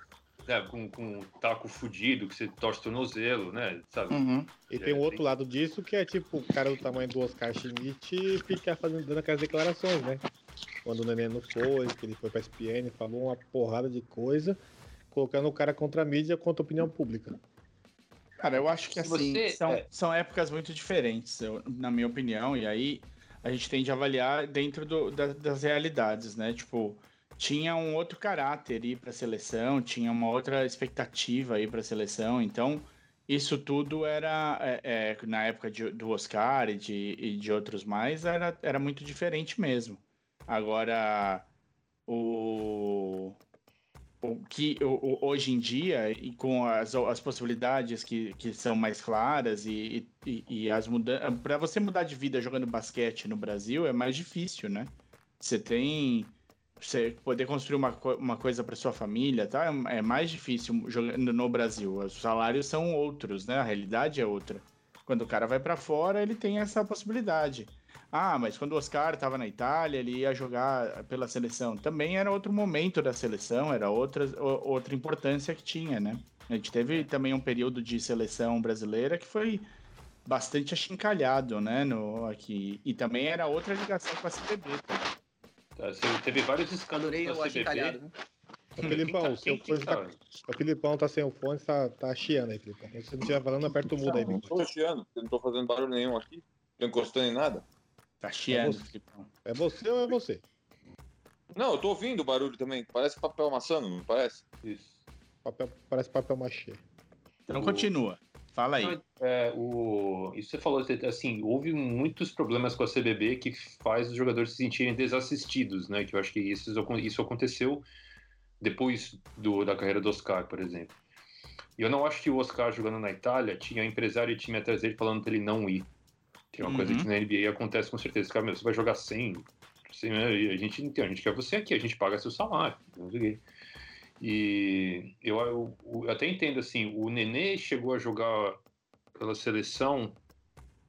né, com, com um taco fudido, que você torce o tornozelo, né? Sabe? Uhum. E tem um outro lado disso que é tipo o cara do tamanho do Oscar Schmidt ficar fazendo, dando aquelas declarações, né? Quando o Nenê não foi, que ele foi pra SPN, falou uma porrada de coisa, colocando o cara contra a mídia, contra a opinião pública. Cara, eu acho que assim, você- são, é. são épocas muito diferentes, eu- na minha opinião, e aí a gente tem de avaliar dentro do- da- das realidades, né? Tipo, tinha um outro caráter aí pra seleção, tinha uma outra expectativa aí pra seleção, então isso tudo era, é, é, na época de- do Oscar e de, e de outros mais, era, era muito diferente mesmo. Agora, o, o que o- hoje em dia, e com as, as possibilidades que, que são mais claras e, e, e as mudanças. Para você mudar de vida jogando basquete no Brasil é mais difícil, né? Você tem. Você poder construir uma, uma coisa para sua família, tá? É mais difícil jogando no Brasil. Os salários são outros, né? A realidade é outra. Quando o cara vai para fora, ele tem essa possibilidade. Ah, mas quando o Oscar estava na Itália, ele ia jogar pela seleção. Também era outro momento da seleção, era outra, outra importância que tinha, né? A gente teve também um período de seleção brasileira que foi bastante achincalhado, né? No, aqui. E também era outra ligação com a CBB. Tá? Tá, você teve vários escândalos Adorei na o achincalhado, CBB. né? Ô, Filipão, o tá- seu fone tá, tá- o Filipão tá sem o fone, tá, tá chiando aí, Filipão. Se você não estiver falando, aperta o mudo aí, Não tô chiando, eu não tô fazendo barulho nenhum aqui. Tô encostando em nada. Tá chiando, você. Filipão. É você ou é você? Não, eu tô ouvindo o barulho também. Parece papel amassando, não parece? Isso. Papel, parece papel machê. Então O- continua. Fala aí. É, o, isso você falou, assim, houve muitos problemas com a CBB que faz os jogadores se sentirem desassistidos, né? Que eu acho que isso, isso aconteceu depois do, da carreira do Oscar, por exemplo. E eu não acho que o Oscar jogando na Itália tinha um empresário e time atrás dele falando pra ele não ir. Que é uma coisa Uhum. que na NBA acontece com certeza. Cara, você vai jogar sem. sem né? A gente não tem, a gente quer você aqui, a gente paga seu salário. E eu, eu, eu até entendo assim, o Nenê chegou a jogar pela seleção,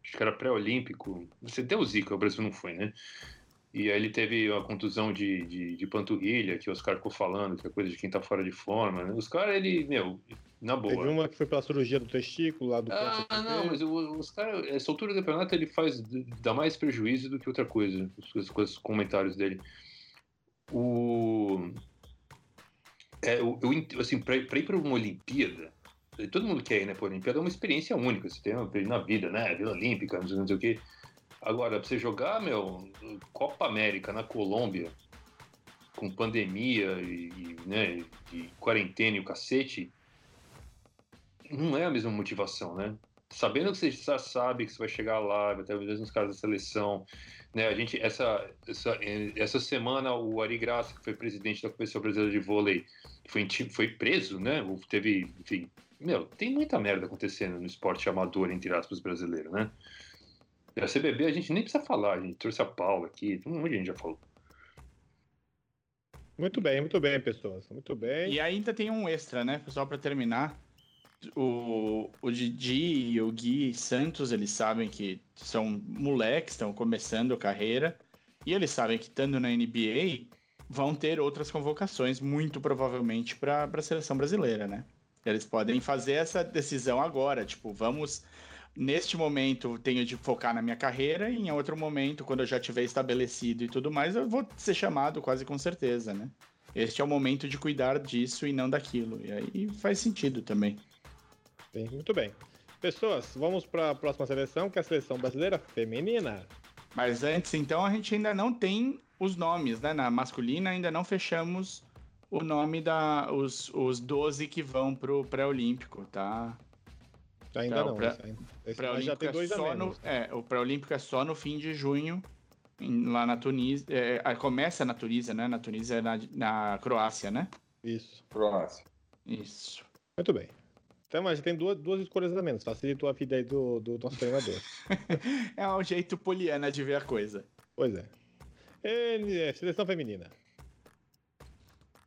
acho que era pré-olímpico, você deu o Zica, o Brasil não foi, né? E aí ele teve uma contusão de, de, de panturrilha, que o Oscar ficou falando, que é coisa de quem tá fora de forma, né? Os caras, ele, meu, na boa. Teve uma que foi pela cirurgia do testículo lá do Ah, não, mas os caras, essa altura do campeonato ele faz, dá mais prejuízo do que outra coisa, os, os comentários dele. O. É, eu, eu assim, pra, pra ir pra uma Olimpíada, todo mundo quer ir, né, pra Olimpíada, é uma experiência única, você tem uma, na vida, né, Vila Olímpica, não sei, não sei o quê. Agora, pra você jogar, meu, Copa América na Colômbia, com pandemia e, né, e quarentena e o cacete, não é a mesma motivação, né? Sabendo que você já sabe que você vai chegar lá, vai ter os mesmos caras da seleção, né? A gente essa essa, essa semana o Ari Graça, que foi presidente da Comissão Brasileira de Vôlei, foi foi preso, né? Teve, enfim, meu, tem muita merda acontecendo no esporte amador entre aspas brasileiro, né? E A CBB a gente nem precisa falar, a gente trouxe a Paula aqui, um monte de gente já falou. Muito bem, muito bem, pessoas. Muito bem. E ainda tem um extra, né? Só pra terminar. O, o Didi e o Gui Santos, eles sabem que são moleques, estão começando a carreira. E eles sabem que estando na NBA, vão ter outras convocações, muito provavelmente, para a seleção brasileira, né? Eles podem fazer essa decisão agora, tipo, vamos. Neste momento, tenho de focar na minha carreira, e em outro momento, quando eu já tiver estabelecido e tudo mais, eu vou ser chamado quase com certeza, né? Este é o momento de cuidar disso e não daquilo. E aí faz sentido também. Bem, muito bem. Pessoas, vamos para a próxima seleção, que é a seleção brasileira feminina. Mas antes, então, a gente ainda não tem os nomes, né? Na masculina ainda não fechamos o nome da os, os 12 que vão pro pré-olímpico, tá? Ainda Tá, o não. esse ainda- já tem é dois só no, menos. é, o pré-olímpico é só no fim de junho em- lá na Tunísia. é, começa na Tunísia, né? Na Tunísia é na, na Croácia, né? Isso. Croácia. Isso. Muito bem. Então, mas já tem duas, duas escolhas a menos. Facilitou a vida aí do, do nosso treinador. [LAUGHS] É um jeito poliana de ver a coisa. pois é. Ele é seleção feminina.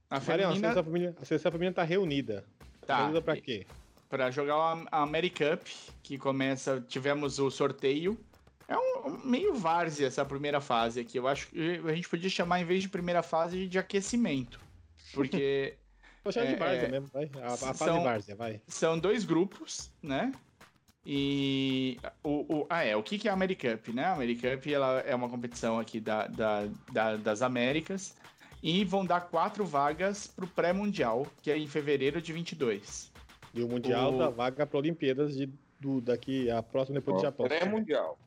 A Mariana, a feminina seleção feminina, a seleção feminina tá reunida. tá Reunida pra quê? Para jogar a AmeriCup, que começa, tivemos o sorteio. É um, um meio várzea essa primeira fase aqui. Eu acho que a gente podia chamar, em vez de primeira fase, de aquecimento. Porque [LAUGHS] Vou chamar É, de Várzea é, mesmo, vai. A, a fase são- Várzea, vai. são dois grupos, né? E o, o- ah, é, o que, que é a AmeriCup, né? A AmeriCup ela é uma competição aqui da, da- da- das Américas e vão dar quatro vagas para o pré-mundial, que é em fevereiro de 22. E o Mundial O- da vaga para Olimpíadas de, do, daqui a próxima depois do Japão. Pré-mundial.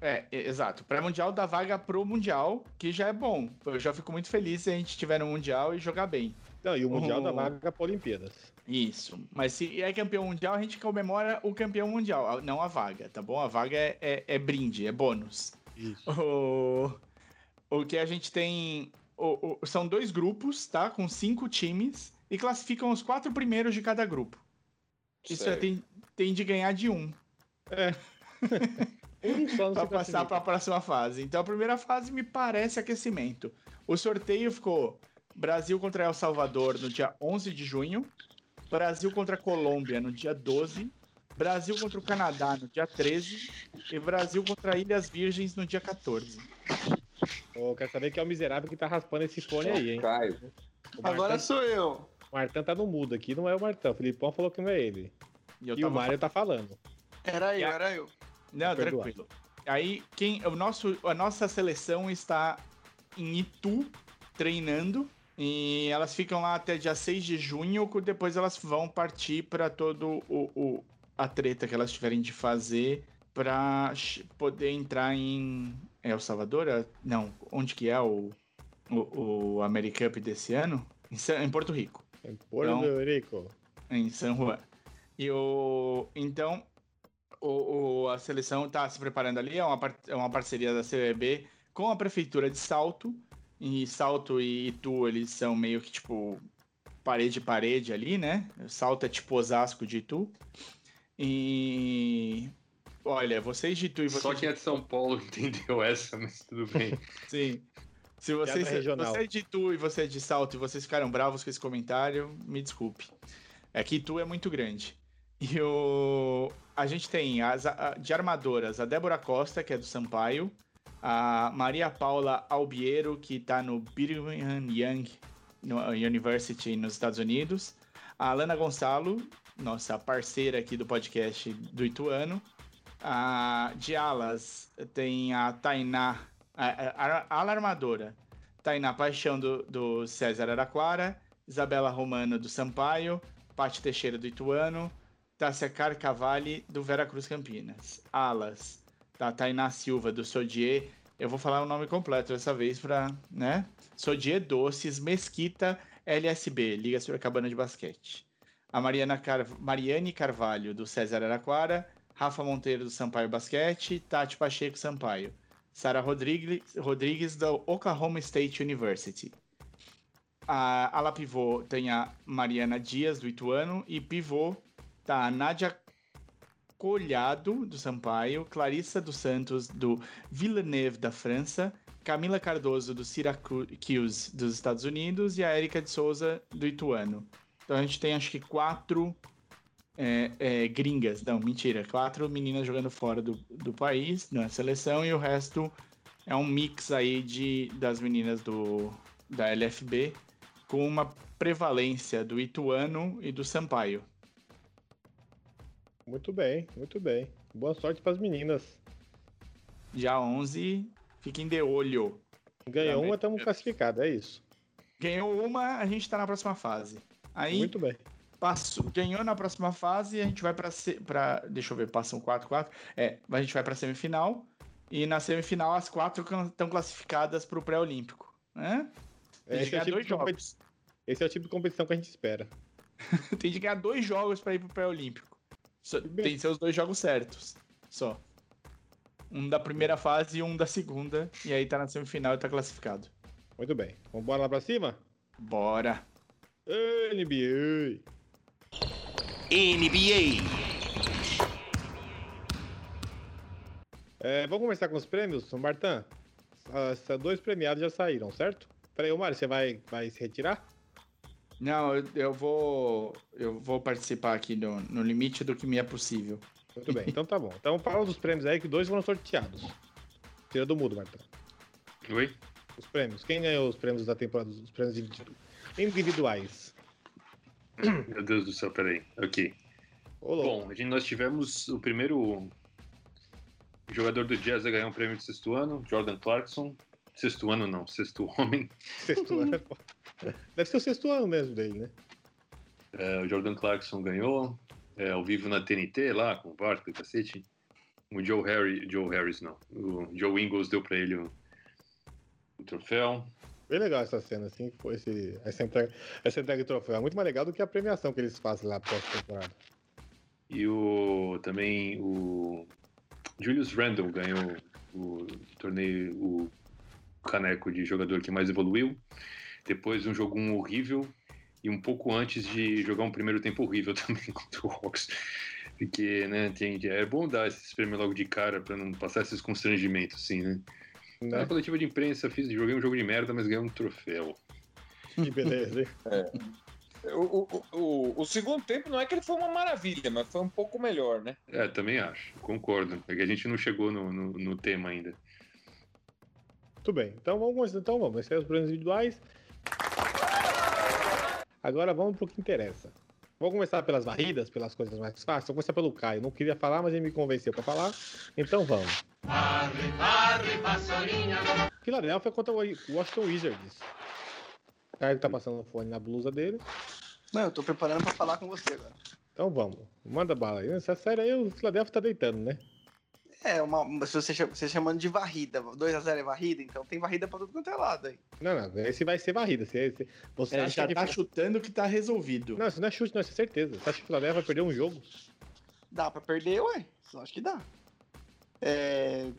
É, exato. Pré-mundial dá vaga pro mundial, que já é bom. Eu já fico muito feliz se a gente tiver no mundial e jogar bem. Não, e o Mundial O- da vaga para Olimpíadas. Isso. Mas se é campeão mundial, a gente comemora o campeão mundial, a- não a vaga, tá bom? A vaga é, é, é brinde, é bônus. Isso. O, o que a gente tem. o- o- são dois grupos, tá? Com cinco times. E classificam os quatro primeiros de cada grupo. Isso é, tem, tem de ganhar de um. [LAUGHS] Um Pra se passar para a próxima fase. Então a primeira fase me parece aquecimento. O sorteio ficou Brasil contra El Salvador no dia 11 de junho, Brasil contra Colômbia no dia 12, Brasil contra o Canadá no dia 13 e Brasil contra Ilhas Virgens no dia 14. Ô, quero saber que é o miserável que tá raspando esse fone aí, hein? Caio. Agora sou eu. O Martão tá no mudo aqui, não é o Martão. O Filipão falou que não é ele. E, eu E o Mário tá falando. Era eu, era eu. Não, Perdoado. tranquilo. Aí, quem, o nosso, a nossa seleção está em Itu treinando e elas ficam lá até dia 6 de junho, que depois elas vão partir para todo o, o- a treta que elas tiverem de fazer para poder entrar em El Salvador? É- Não, onde que é o o, o AmeriCup desse ano? Em, em Porto Rico Em Porto Então- Rico. em San Juan. E o então o, o- a seleção está se preparando ali, é uma, par- é uma parceria da CBB com a prefeitura de Salto. E Salto e Itu, eles são meio que tipo parede parede ali, né? Salto é tipo Osasco de Itu. E olha, vocês de Itu e vocês Só quem é de São Paulo [LAUGHS] entendeu essa, mas tudo bem. Sim. Se Piada regional. você é de Itu e você é de Salto e vocês ficaram bravos com esse comentário, me desculpe. É que Itu é muito grande. E o... a gente tem as, a- de armadoras a Débora Costa, que é do Sampaio, a Maria Paula Albiero, que tá no Brigham Young no- University nos Estados Unidos, a Alana Gonçalo, nossa parceira aqui do podcast do Ituano, a de alas tem a Tainá, a, a, a ala armadora, Tainá Paixão do, do César Araquara, Isabela Romano do Sampaio, Paty Teixeira do Ituano, Tássia Carcavalli do Veracruz Campinas. Alas, da Tainá Silva do Sodier. Eu vou falar o nome completo dessa vez para, né? Sodier Doces Mesquita LSB, Liga Sorocabana de Basquete. A Mariana Car... Mariane Carvalho do César Araquara, Rafa Monteiro do Sampaio Basquete, Tati Pacheco Sampaio. Sara Rodrigues, Rodrigues do Oklahoma State University. A ala pivô tem a Mariana Dias do Ituano e pivô tá a Nádia Colhado do Sampaio, Clarissa dos Santos do Villeneuve da França, Camila Cardoso do Syracuse dos Estados Unidos e a Erika de Souza do Ituano. Então a gente tem acho que quatro é, é, gringas, não, mentira, quatro meninas jogando fora do, do país na seleção e o resto é um mix aí de, das meninas do, da LFB com uma prevalência do Ituano e do Sampaio. Muito bem, muito bem. Boa sorte pras meninas. Dia 11, fiquem de olho. Ganhou uma, estamos classificados, é isso. Ganhou uma, a gente tá na próxima fase. Aí Muito bem. Passou, ganhou na próxima fase, a gente vai pra, se- pra deixa eu ver, passam 4 4. É, a gente vai pra semifinal e na semifinal as quatro estão classificadas pro pré-olímpico, né? Tem Esse é, ganhar o tipo dois de jogos. Esse é o tipo de competição que a gente espera. [LAUGHS] Tem de ganhar dois jogos pra ir pro pré-olímpico. Só- bem. Tem seus dois jogos certos. Só. Um da primeira fase e um da segunda. E aí tá na semifinal e tá classificado. Muito bem. Vamos embora lá pra cima? Bora. NBA. NBA. É, vamos começar com os prêmios, São Bartan? Os dois premiados já saíram, certo? Peraí, ô Mário, você vai, vai se retirar? Não, eu, eu vou. Eu vou participar aqui no, no limite do que me é possível. Muito bem, então tá bom. Então fala dos prêmios aí que dois foram sorteados. Tira do mudo, Martão. Oi? Os prêmios. Quem ganhou os prêmios da temporada? Os prêmios individu- individuais. Meu Deus do céu, peraí. Ok. Louco. Bom, a gente, nós tivemos o primeiro jogador do Jazz a ganhar um prêmio de sexto ano, Jordan Clarkson. Sexto ano não, sexto homem. Sexto ano é. Deve ser o sexto ano mesmo dele, né? É, o Jordan Clarkson ganhou é, ao vivo na TNT lá, com o Barkley, cacete. O Joe, Harry, Joe Harris, não. O Joe Ingles deu pra ele o, o troféu. Bem legal essa cena, assim, foi esse, essa, entrega, essa entrega de troféu. É muito mais legal do que a premiação que eles fazem lá pós-temporada. E o também o Julius Randle ganhou o torneio, o caneco de jogador que mais evoluiu. Depois um jogo horrível e um pouco antes de jogar um primeiro tempo horrível [LAUGHS] também contra o Hawks. Porque, né, tem, é bom dar esses prêmios logo de cara pra não passar esses constrangimentos, assim, né? Na Né? coletiva de imprensa, fiz, joguei um jogo de merda, mas ganhei um troféu. Que beleza, hein? O, o, o, o segundo tempo não é que ele foi uma maravilha, mas foi um pouco melhor, né? É, também acho, concordo. É que a gente não chegou no, no, no tema ainda. Muito bem. Então vamos começar. Então vamos. Esses são os prêmios individuais. Agora vamos pro que interessa. Vamos começar pelas varridas, pelas coisas mais fáceis. Vou começar pelo Caio. Não queria falar, mas ele me convenceu pra falar. Então vamos. Varre, varre, vassourinha. Philadelphia contra o Washington Wizards. O Caio tá passando o fone na blusa dele. Não, eu tô preparando pra falar com você agora. Então vamos. Manda bala aí. Essa série aí, o Philadelphia tá deitando, né? É, uma, se você, você chamando de varrida, 2x0 é varrida, então tem varrida pra tudo quanto é lado aí. Não, não. Esse vai ser varrida. Você, você, você É, acha já que... tá chutando que tá resolvido. Não, isso não é chute, não. Isso é certeza. Você acha que o Philadelphia vai perder um jogo? Dá pra perder, ué? Eu acho que dá. É...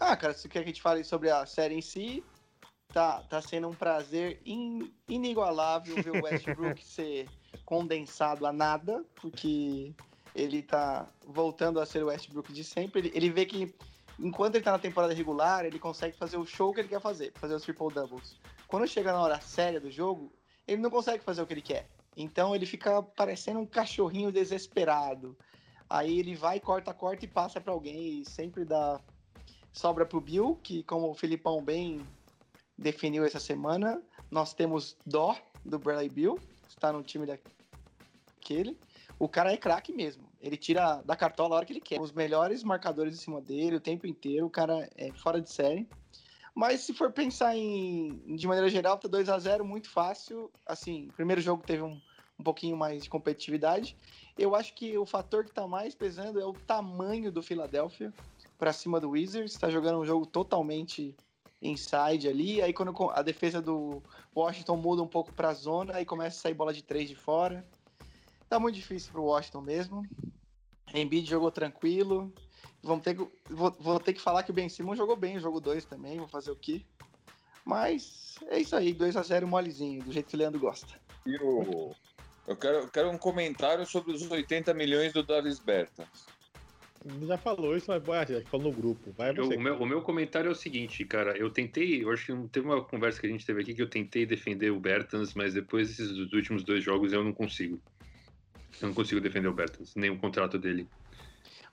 Ah, cara, se você quer que a gente fale sobre a série em si, tá, tá sendo um prazer in- inigualável ver o Westbrook [LAUGHS] ser condensado a nada, porque ele tá voltando a ser o Westbrook de sempre. Ele, ele vê que enquanto ele tá na temporada regular, ele consegue fazer o show que ele quer fazer, fazer os triple doubles. Quando chega na hora séria do jogo, ele não consegue fazer o que ele quer. Então ele fica parecendo um cachorrinho desesperado. Aí ele vai, corta, corta e passa pra alguém e sempre dá sobra pro Bill, que como o Filipão bem definiu essa semana, nós temos dó do Bradley Bill, está no time daquele. O cara é craque mesmo. Ele tira da cartola a hora que ele quer. Os melhores marcadores cima dele o tempo inteiro. O cara é fora de série. Mas se for pensar em, de maneira geral, tá 2 a 0 muito fácil. Assim, primeiro jogo teve um, um pouquinho mais de competitividade. Eu acho que o fator que tá mais pesando é o tamanho do Philadelphia para cima do Wizards. Tá jogando um jogo totalmente inside ali. Aí quando a defesa do Washington muda um pouco pra zona, aí começa a sair bola de três de fora. Tá muito difícil pro Washington mesmo. Embiid jogou tranquilo. Vamos ter que, vou, vou ter que falar que o Ben Simmons jogou bem o jogo 2 também, vou fazer o quê? Mas é isso aí, 2 a 0 molezinho, do jeito que o Leandro gosta. E o... Eu quero, eu quero um comentário sobre os 80 milhões do Davis Bertans. Ele já falou isso, mas acho que falou no grupo. Vai Eu- você. o, meu, o meu comentário é o seguinte, cara. Eu tentei, eu acho que teve uma conversa que a gente teve aqui que eu tentei defender o Bertans, mas depois desses últimos dois jogos eu não consigo. Eu não consigo defender o Bertans, nem o contrato dele.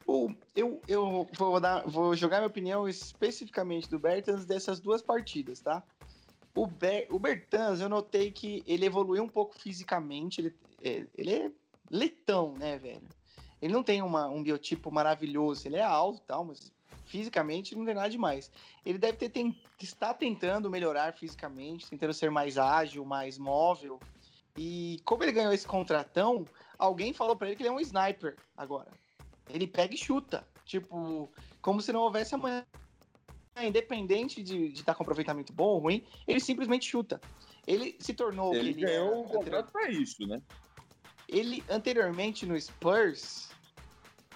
O, eu eu vou, dar, vou jogar minha opinião especificamente do Bertans dessas duas partidas, tá? O, Ber, o Bertans, eu notei que ele evoluiu um pouco fisicamente. Ele, é, ele é letão, né, velho? Ele não tem uma, um biotipo maravilhoso. Ele é alto e tal, mas fisicamente não tem nada demais. Ele deve ter ten, está tentando melhorar fisicamente, tentando ser mais ágil, mais móvel. E como ele ganhou esse contratão, alguém falou pra ele que ele é um sniper agora. Ele pega e chuta. Tipo, como se não houvesse amanhã. Independente de estar com aproveitamento bom ou ruim, ele simplesmente chuta. Ele se tornou. Ele era ganhou um anterior- contrato pra isso, né? Ele, anteriormente no Spurs,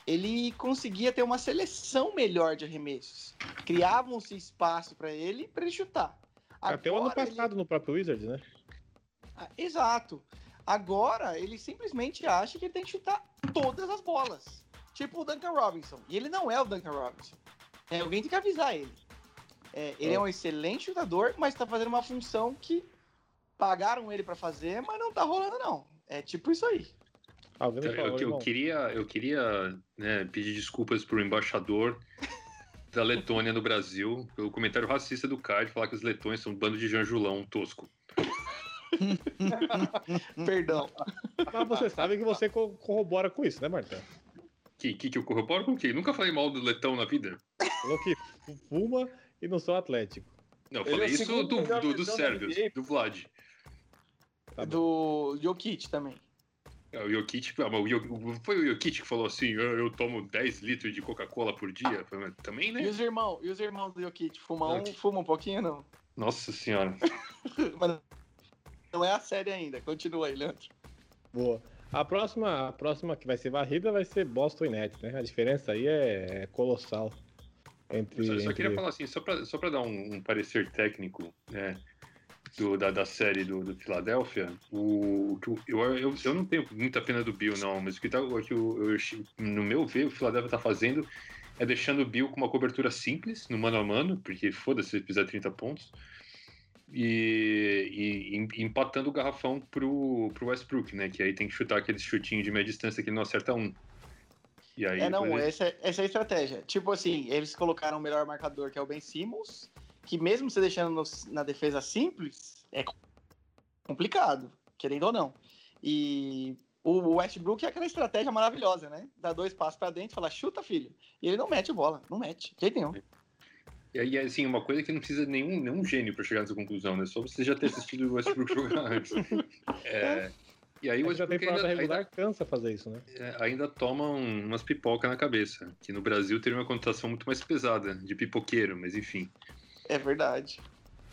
ele conseguia ter uma seleção melhor de arremessos. Criavam-se espaço para ele, para ele chutar. Até o ano Agora ele- passado no próprio Wizard, né? Ah, Exato. Agora, ele simplesmente acha que ele tem que chutar todas as bolas. Tipo o Duncan Robinson. E ele não é o Duncan Robinson. É, alguém tem que avisar ele. É, ele é um excelente chutador, mas tá fazendo uma função que pagaram ele pra fazer, mas não tá rolando, não. É tipo isso aí. Alguém me Eu, falou, eu- queria, eu queria né, pedir desculpas pro embaixador [LAUGHS] da Letônia no Brasil pelo comentário racista do Kai de falar que os letões são um bando de janjulão tosco. [LAUGHS] Perdão. Mas você sabe que você co- corrobora com isso, né, Marta? Que, que, que eu corroboro com o quê? Nunca falei mal do letão na vida. Falou que fu- fuma e não sou atlético. Não, eu é falei isso do, do, sérvios, NBA. do Vlad. Tá. Do Jokic também. É, O Jokic, ah, foi o Jokic que falou assim: eu, eu tomo 10 litros de Coca-Cola por dia. Também, E né? os irmãos? E os irmãos do Jokic? Fuma um, fuma um pouquinho, não? Nossa senhora. [LAUGHS] Mas não é a série ainda. Continua aí, Leandro. Boa. A próxima, a próxima que vai ser varrida vai ser Boston e Nets, né? A diferença aí é, é colossal. Entre, Eu só, só entre- queria falar assim, só pra, só pra dar um, um parecer técnico, né? Do, da, da série do, do Philadelphia, o, o que eu, eu, eu, eu não tenho muita pena do Bill, não, mas o que, tá, o que eu, eu- no meu ver, o Philadelphia tá fazendo é deixando o Bill com uma cobertura simples, no mano a mano, porque foda-se se ele fizer 30 pontos, e, e em- empatando o garrafão pro, pro Westbrook, né? Que aí tem que chutar aquele chutinho de meia distância que ele não acerta um. E aí, É, não, ele- essa, é- essa é a estratégia. Tipo assim, eles colocaram o melhor marcador, que é o Ben Simmons, que mesmo você deixando no- na defesa simples, é complicado, querendo ou não. E o Westbrook é aquela estratégia maravilhosa, né? Dá dois passos pra dentro e fala, chuta, filho. E ele não mete bola, não mete, de jeito nenhum. E aí, assim, uma coisa que não precisa nenhum, nenhum gênio para chegar nessa conclusão, né? Só você já ter assistido o Westbrook jogar antes. [LAUGHS] É, e aí o a Westbrook temporada ainda, regular ainda, cansa fazer isso, né? é, ainda toma um- umas pipoca na cabeça. Que no Brasil teria uma conotação muito mais pesada, de pipoqueiro, mas enfim. É verdade.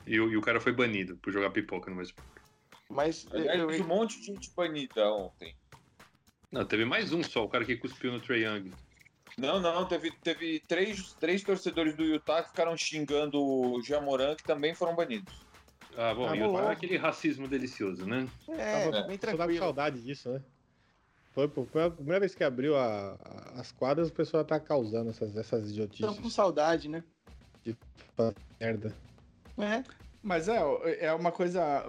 E, o- e o cara foi banido por jogar pipoca no Westbrook. Mas eu- Aliás, eu- teve um monte de gente banida ontem. Não, teve mais um só, o cara que cuspiu no Trae Young. Não, não, teve, teve três, três torcedores do Utah que ficaram xingando o Jamoran, que também foram banidos. Ah, bom, Ah, bom. é aquele racismo delicioso, né? é, Tava- bem Só tava com tranquilo. saudade disso, né? Foi a primeira vez que abriu a- a- as quadras, o pessoal tá causando essas, essas Estão idiotices. com saudade, né? Merda. É. Mas é, é uma coisa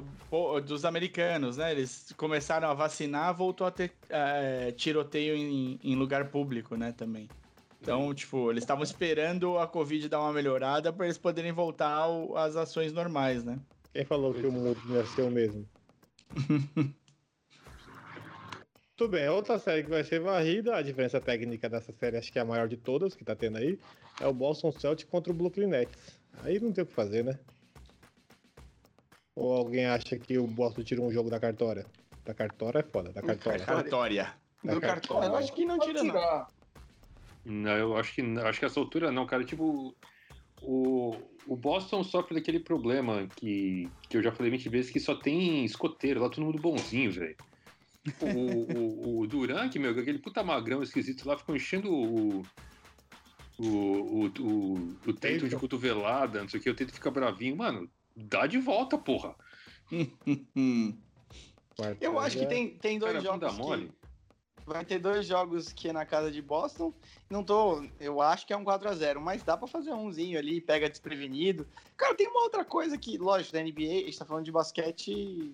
dos americanos, né? Eles começaram a vacinar, voltou a ter é, tiroteio em, em lugar público, né? Também. Então, tipo, eles estavam esperando a Covid dar uma melhorada para eles poderem voltar ao- às ações normais, né? Quem falou que o mundo ia ser o mesmo? [LAUGHS] Tudo bem, outra série que vai ser varrida, a diferença técnica dessa série, acho que é a maior de todas que tá tendo aí, é o Boston Celtics contra o Brooklyn Nets. Aí não tem o que fazer, né? Ou alguém acha que o Boston tira um jogo da cartória? Da cartória é foda, da cartória. Cartória. Da cartão, eu acho que não tira, não. Não, eu acho que acho que essa altura não, cara. Tipo, o, o Boston sofre daquele problema que, que eu já falei 20 vezes, que só tem escoteiro, lá todo mundo bonzinho, velho. Tipo, o, o, o Duran, que, meu, aquele puta magrão esquisito lá, ficou enchendo o. O, o, o, o tento de cotovelada, não sei o que, o tento fica bravinho. Mano, dá de volta, porra. Eu acho que tem, tem dois Cara, jogos que... mole. Vai ter dois jogos que é na casa de Boston. Não tô. Eu acho que é um 4x0, mas dá pra fazer umzinho ali, pega desprevenido. Cara, tem uma outra coisa que, lógico, da NBA, a gente tá falando de basquete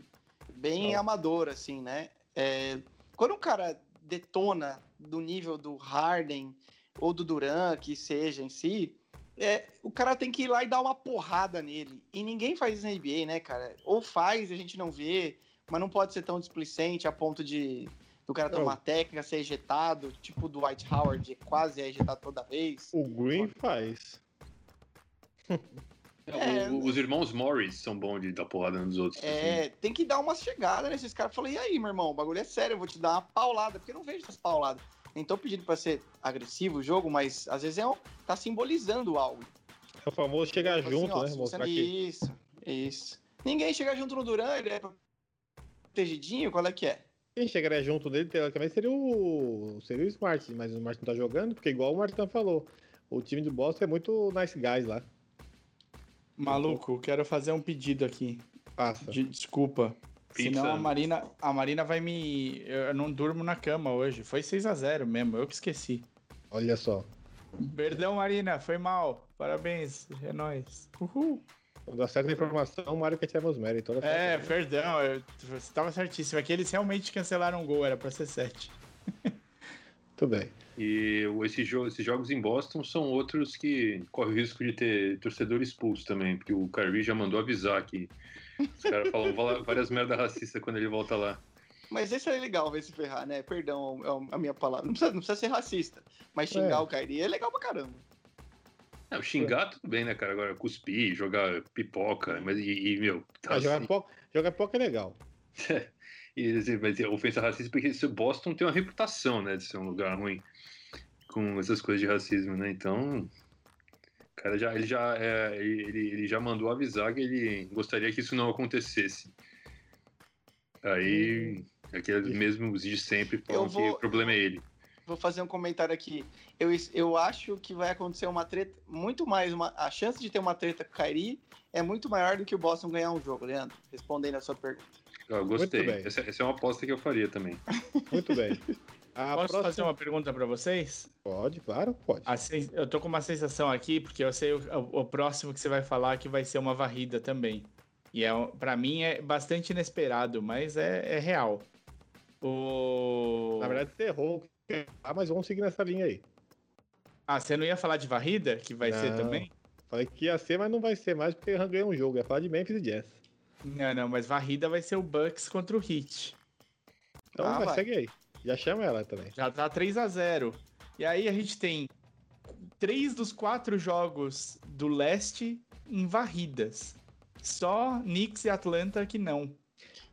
bem Não. amador, assim, né? É, quando o cara detona do nível do Harden ou do Duran, que seja em si, é, o cara tem que ir lá e dar uma porrada nele. E ninguém faz isso na NBA, né, cara? Ou faz e a gente não vê, mas não pode ser tão displicente a ponto de do cara tomar técnica, ser ejetado, tipo do White Howard, quase é ejetado toda vez. O Green faz. [LAUGHS] É, O- os irmãos Morris são bons de dar porrada nos outros. assim. É, tem que dar umas chegadas nesses caras. Falei, e aí, meu irmão, o bagulho é sério, eu vou te dar uma paulada, porque eu não vejo essas pauladas. Nem tô pedindo pra ser agressivo o jogo, mas às vezes é um, tá simbolizando algo. É o famoso chegar assim, junto, ó, né? Mostrar que. Isso, isso. Ninguém chega junto no Duran, ele é protegidinho, qual é que é? Quem chegaria junto dele, teoricamente, seria o, seria o Smart, mas o Smart não tá jogando, porque igual o Martin falou, o time do Boston é muito nice guys lá. Maluco, quero fazer um pedido aqui. Passa. De desculpa. Pizza. Senão a Marina, a Marina vai me. Eu não durmo na cama hoje. Foi 6 a 0 mesmo, eu que esqueci. Olha só. Perdão, Marina, foi mal. Parabéns, é nóis. Uhul. Quando acerta a informação, o Mário quer tirar meus méritos. É, perdão, eu- você tava certíssimo. É que eles realmente cancelaram o gol, era pra ser 7. [LAUGHS] Tudo bem. E esse jo- esses jogos em Boston são outros que correm o risco de ter torcedor expulso também, porque o Kyrie já mandou avisar que os caras falam várias merdas racistas quando ele volta lá. Mas esse é legal ver se ferrar, né? Perdão é a minha palavra. Não precisa, não precisa ser racista. Mas xingar É. o Kairi é legal pra caramba. Não, xingar tudo bem, né, cara? Agora cuspir, jogar pipoca, mas e, e, meu, Ah, jogar, raci- pouco, jogar pouco é legal. [LAUGHS] e, assim, vai ter ofensa racista, porque esse Boston tem uma reputação, né, de ser um lugar ruim com essas coisas de racismo, né? Então, cara já, ele já, é, ele, ele já mandou avisar que ele gostaria que isso não acontecesse. Aí, aqueles mesmos de sempre falam vou- que o problema é ele. Vou fazer um comentário aqui. Eu, eu acho que vai acontecer uma treta, muito mais. Uma, a chance de ter uma treta com o Kairi é muito maior do que o Boston ganhar um jogo, Leandro. Respondendo a sua pergunta. Eu gostei. Essa, essa é uma aposta que eu faria também. Muito bem. [LAUGHS] A Posso próxima... fazer uma pergunta pra vocês? Pode, claro, pode. Sen- Eu tô com uma sensação aqui, porque eu sei o, o próximo que você vai falar que vai ser uma varrida também. E é, pra mim é bastante inesperado, mas é, é real. O... Na verdade, você errou. Ah, mas vamos seguir nessa linha aí. Ah, você não ia falar de varrida, que vai ser Não. também? Falei que ia ser, mas não vai ser mais, porque ganhou um jogo. Ia falar de Memphis e Jazz. Não, não, mas varrida vai ser o Bucks contra o Heat. Então Ah, vai, vai. segue aí. Já chama ela também. Já tá 3 a 0 E aí a gente tem três dos quatro jogos do leste em varridas. Só Knicks e Atlanta que não. O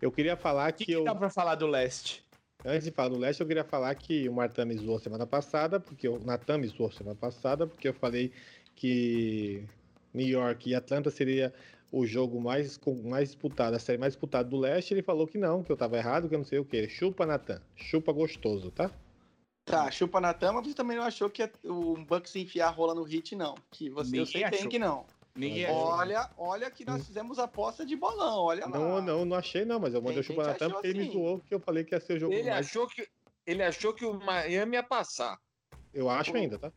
Eu queria falar que, que, que eu. dá pra falar do leste? Antes de falar do leste, eu queria falar que o Martin me zoou semana passada, porque o Natan me zoou semana passada, porque eu falei que New York e Atlanta seria o jogo mais, mais disputado, a série mais disputada do leste. Ele falou que não, que eu tava errado, que eu não sei o que. Chupa, Natan. Chupa gostoso, tá? Tá, chupa na tama, você também não achou que o Bucks ia enfiar a rola no hit, não. Que você, eu Ninguém sei que tem achou. que não. Ninguém Mas achou. Olha, olha que nós fizemos aposta de bolão, olha lá. Não, não, não achei não, mas eu mandei o chupa Natan achou porque ele me assim. zoou, que eu falei que ia ser o jogo Ele mais. achou, que, ele achou que o Miami ia passar. Eu acho ainda, tá?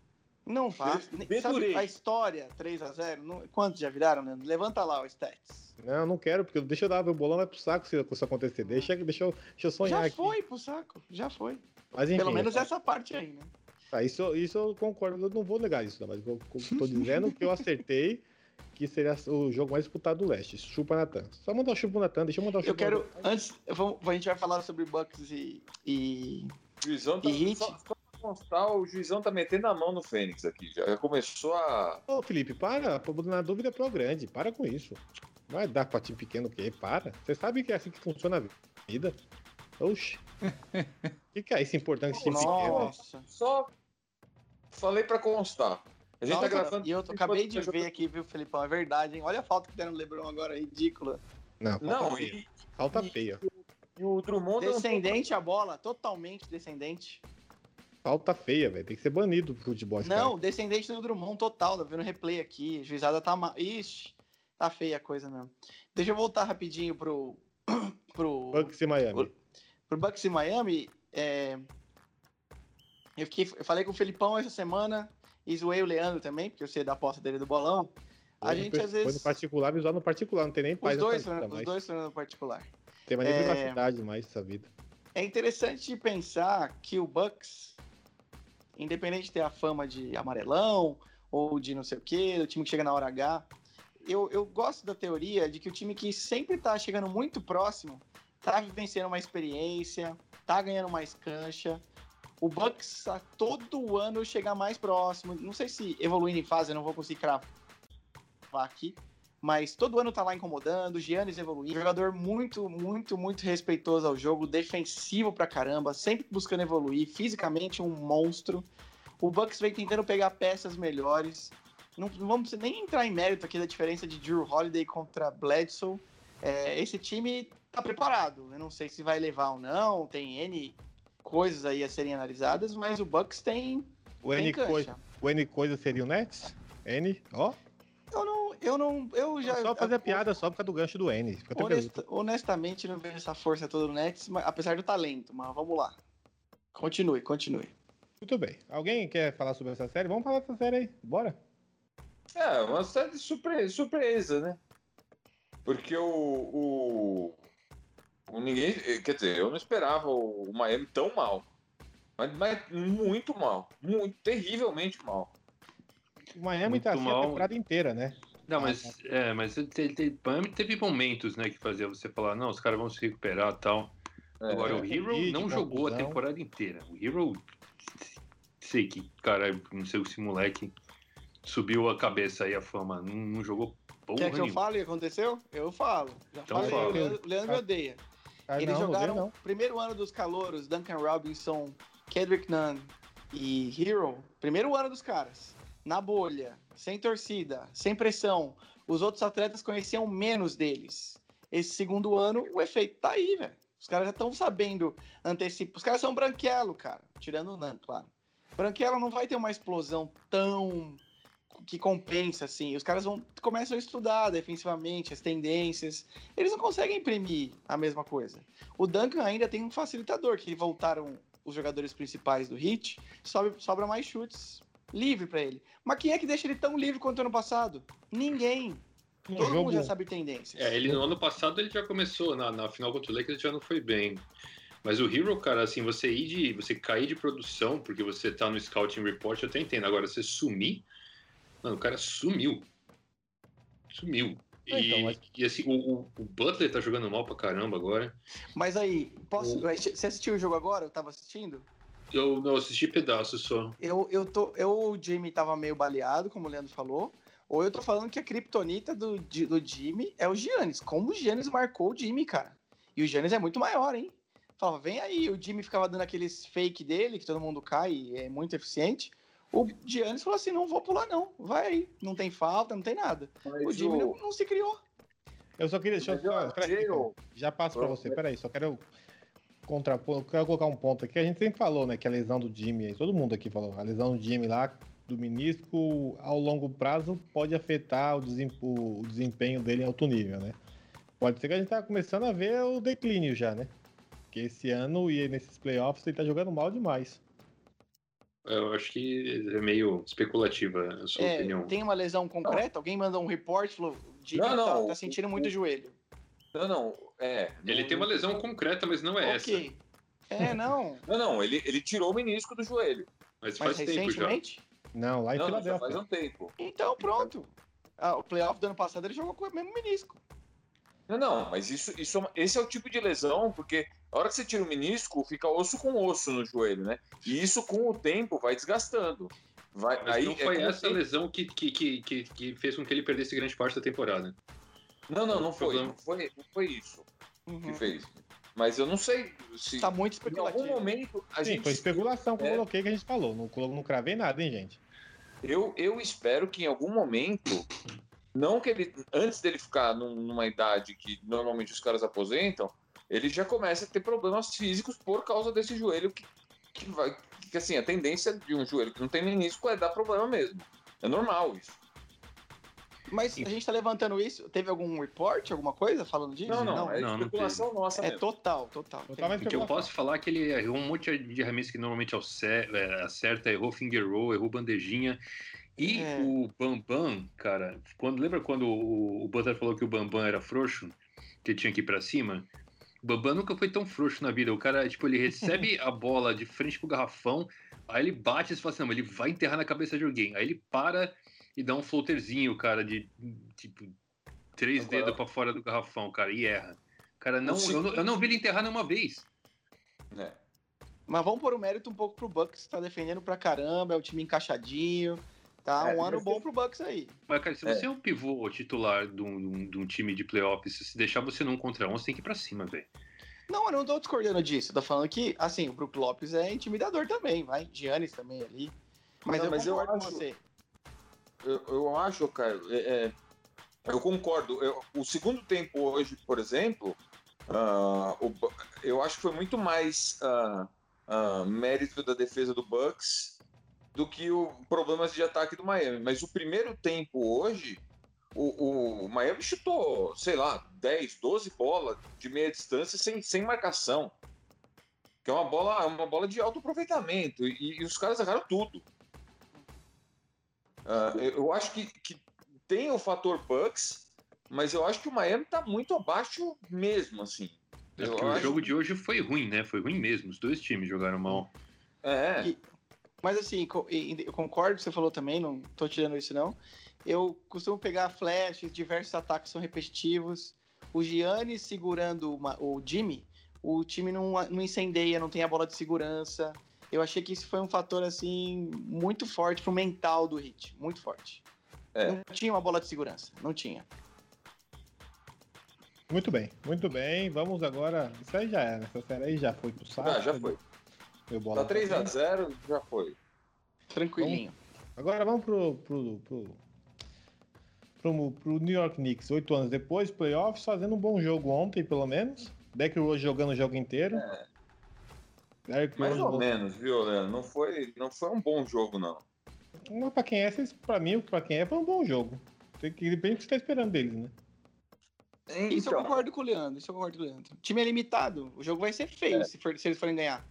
Não faz. Sabe a história 3x0? Não- Quantos já viraram, Leandro? Levanta lá o stats. Não, não quero, porque deixa eu dar o bolão vai pro saco se isso acontecer. Deixa, deixa, eu, deixa eu sonhar já aqui. foi pro saco, já foi. Mas enfim, Pelo menos tá. essa parte aí, né? Tá, isso, isso eu concordo, eu não vou negar isso, não, mas eu, eu tô dizendo que eu acertei que seria o jogo mais disputado do leste. Chupa Natan. Só mandar o chupa Natan, deixa eu mandar o chupa Eu quero. Antes, vamos, a gente vai falar sobre Bucks e. e... Juizão tá, E hit? só, só constar, o juizão tá metendo a mão no Fênix aqui. Já começou a. Ô, Felipe, para, pô, na dúvida é pro grande, para com isso. Vai dar pra time pequeno o quê? Para. Você sabe que é assim que funciona a vida. Oxi. O [LAUGHS] que, que é isso importante time pequeno? Nossa. Só falei pra constar. A gente tá gravando. E eu tô- acabei de ver aqui, viu, Felipão? É verdade, hein? Olha a falta que deram no Lebron agora, ridícula. Não, falta Não, feia. e, Falta feia. e o Drummond. não- Descendente a bola, totalmente descendente. Falta feia, velho. Tem que ser banido do futebol. esse cara. Não, descendente do Drummond total, tá vendo replay aqui. Juizada tá mal. Ixi, tá feia a coisa mesmo. Deixa eu voltar rapidinho pro. [CLEARS THROAT] pro. Bucks e Miami. pro Bucks e Miami. é, Eu, fiquei, eu falei com o Felipão essa semana e zoei o Leandro também, porque eu sei da aposta dele do bolão. A Foi gente per- às Foi no vezes. particular, visual no particular, não tem nem Os paz dois, nessa vida os dois foram no particular. Tem mais nem É. privacidade mais essa vida. É interessante pensar que o Bucks, independente de ter a fama de amarelão ou de não sei o quê, o time que chega na hora H, eu, eu gosto da teoria de que o time que sempre tá chegando muito próximo tá vivenciando uma experiência, tá ganhando mais cancha. O Bucks a todo ano chegar mais próximo. Não sei se evoluindo em fase, eu não vou conseguir cravar aqui. Mas todo ano tá lá incomodando, o Giannis evoluindo. Jogador muito, muito, muito respeitoso ao jogo, defensivo pra caramba, sempre buscando evoluir, fisicamente um monstro. O Bucks vem tentando pegar peças melhores. Não, não vamos nem entrar em mérito aqui da diferença de Drew Holiday contra Bledsoe. É, esse time tá preparado. Eu não sei se vai levar ou não, tem N coisas aí a serem analisadas, mas o Bucks tem, O tem N, coisa, o N coisa seria o Nets? N, ó. Eu não, eu não, eu já... só fazer piada só por causa do gancho do N. Fica tranquilo. Honesta- honestamente, não vejo essa força toda no Nets, mas- apesar do talento, mas vamos lá. Continue, continue. Muito bem. Alguém quer falar sobre essa série? Vamos falar dessa série aí. Bora. É, uma série de surpresa, surpresa né? Porque o, o, o Ninguém. Quer dizer, eu não esperava o, o Miami tão mal. Mas, mas muito mal. Muito, terrivelmente mal. O Miami Muito tá assim a mal. temporada inteira, né? Não, mas, é, mas ele te- te- Miami teve momentos, né, que fazia você falar, não, os caras vão se recuperar e tal. É, Agora, o tem Hero vídeo, não jogou a temporada inteira. O Hero, sei que, cara, não sei se esse moleque subiu a cabeça aí a fama, não, não jogou porra Quer que eu nenhuma. fale o que aconteceu? Eu falo. Já Então falei, fala. o Leandro, Leandro me odeia. Ah, Eles não, jogaram primeiro ano dos calouros, Duncan Robinson, Kendrick Nunn e Hero. Primeiro ano dos caras. Na bolha, sem torcida, sem pressão. Os outros atletas conheciam menos deles. Esse segundo ano, o efeito tá aí, velho. Os caras já estão sabendo antecipar. Os caras são branquelo, cara. Tirando o Nunn, claro. Branquelo não vai ter uma explosão tão que compensa, assim. Os caras vão começam a estudar defensivamente as tendências. Eles não conseguem imprimir a mesma coisa. O Duncan ainda tem um facilitador, que voltaram os jogadores principais do Heat, sobe, sobra mais chutes livre pra ele. Mas quem é que deixa ele tão livre quanto ano passado? Ninguém. No Todo jogo, mundo já sabe tendências. É, ele no ano passado ele já começou, na, na final contra o Lakers ele já não foi bem. Mas o Hero, cara, assim, você ir de. você cair de produção, porque você tá no Scouting Report, eu até entendo. Agora, você sumir. Mano, o cara sumiu. Sumiu. E, então, mas- e, assim, o, o- o Butler tá jogando mal pra caramba agora. Mas aí, posso. Você assistiu o jogo agora? Eu tava assistindo? Eu não assisti pedaços só. Eu, eu tô. Eu, o Jimmy tava meio baleado, como o Leandro falou. Ou eu tô falando que a kriptonita do, do Jimmy é o Giannis. Como o Giannis marcou o Jimmy, cara. E o Giannis é muito maior, hein? Falava, vem aí. O Jimmy ficava dando aqueles fake dele, que todo mundo cai e é muito eficiente. O Giannis falou assim: não vou pular, não. Vai aí. Não tem falta, não tem nada. O Mas Jimmy o- não, não se criou. Eu só queria. Deixa eu, eu o- já passo pra você. Peraí, só quero contrapor. eu Quero colocar um ponto aqui. A gente sempre falou, né? Que a lesão do Jimmy, todo mundo aqui falou, a lesão do Jimmy lá, do menisco, ao longo prazo, pode afetar o, desem- o desempenho dele em alto nível, né? Pode ser que a gente tá começando a ver o declínio já, né? Porque esse ano e nesses playoffs ele tá jogando mal demais. Eu acho que é meio especulativa a sua É, opinião. tem uma lesão concreta? Alguém mandou um report falou: Jimmy Não, não, tá, tá sentindo muito o joelho. Não, não. É. Ele não- tem uma lesão concreta, mas não é essa. ok. É, não. [LAUGHS] Não, não. Ele, ele tirou o menisco do joelho. Mas Mas faz tempo já. recentemente? Não, lá em Não, não, Filadélfia. faz um tempo. Então pronto. Ah, o playoff do ano passado ele jogou com o mesmo menisco. Não, não, mas isso, isso, é esse é o tipo de lesão, porque a hora que você tira o menisco, fica osso com osso no joelho, né? E isso com o tempo vai desgastando. Vai, Mas aí não é foi como essa tem- lesão que, que, que, que, que fez com que ele perdesse grande parte da temporada. Não, não, não o foi, não foi. Não foi isso que Uhum. fez. Mas eu não sei se Tá muito em algum momento a Sim, gente. foi especulação que eu É. coloquei que a gente falou. Não, não cravei nada, hein, gente? Eu, eu espero que em algum momento, não que ele, antes dele ficar num- numa idade que normalmente os caras aposentam, ele já começa a ter problemas físicos por causa desse joelho que, que vai. Que assim, a tendência de um joelho que não tem menisco é dar problema mesmo. É normal isso. Mas a gente tá levantando isso. Teve algum report, alguma coisa falando disso? Não, não, é não, não especulação nossa É mesmo. total, total. Totalmente O que eu posso falar é que ele errou um monte de arremesso que normalmente é, acerta, errou finger roll, errou bandejinha. E É. o Bambam, cara, quando, lembra quando o, o Butler falou que o Bambam era frouxo? Que ele tinha que ir pra cima? O Bambam nunca foi tão frouxo na vida. O cara, tipo, ele recebe [LAUGHS] a bola de frente pro garrafão, aí ele bate e fala assim, não, ele vai enterrar na cabeça de alguém. Aí ele para e dá um floaterzinho, cara, de tipo três Agora- dedos pra fora do garrafão, cara, e erra. Cara, não, eu, não, eu não vi ele enterrar nenhuma vez. né? Mas vamos pôr o mérito um pouco pro Bucks, que tá defendendo pra caramba, é o time encaixadinho. Tá É, um ano bom pro Bucks aí. Mas, cara, se É. você é um pivô titular de um, de um- time de playoffs, se deixar você num contra um, você tem que ir pra cima, velho. Não, eu não tô discordando disso. Eu tô falando que, assim, o Brook Lopes é intimidador também, vai. Giannis também ali. Mas Não, eu mas eu concordo com acho- você. Eu, eu acho, Caio, é, é, eu concordo. Eu- o segundo tempo hoje, por exemplo, Ah, o eu acho que foi muito mais ah, ah, mérito da defesa do Bucks do que o problemas de ataque do Miami. Mas o primeiro tempo hoje, o, o Miami chutou, sei lá, 10, 12 bolas de meia distância sem, sem marcação. Que é uma bola, uma bola de alto aproveitamento. E, e os caras erraram tudo. Ah, eu, acho que, que tem o fator Bucks, mas eu acho que o Miami tá muito abaixo mesmo, assim. É Eu porque o acho- jogo de hoje foi ruim, né? Foi ruim mesmo. Os dois times jogaram mal. É, E- Mas assim, eu concordo com o que você falou também, não tô tirando isso não. Eu costumo pegar flashes, diversos ataques são repetitivos. O Gianni segurando uma- o Jimmy, o time não, não incendeia, não tem a bola de segurança. Eu achei que isso foi um fator assim muito forte pro mental do Hit, muito forte. É. Não tinha uma bola de segurança, não tinha. Muito bem, muito bem. Vamos agora. Isso aí já era. Essa série aí já foi pro saco. Ah, já foi. Meu bola Tá 3x0, já foi. Tranquilinho. Agora vamos pro, pro, pro, pro, pro New York Knicks, oito anos depois, playoffs, fazendo um bom jogo ontem, pelo menos. Deck Rose jogando o jogo inteiro. Mais ou menos, viu, Leandro? Não foi, não foi um bom jogo, não. Mas pra quem é, pra mim, pra quem é, foi um bom jogo. Tem que depende do que você tá esperando deles, né? Isso eu Então, concordo com o Leandro, isso eu concordo com o Leandro. O time é limitado, o jogo vai ser feio É. se, for- se eles forem ganhar.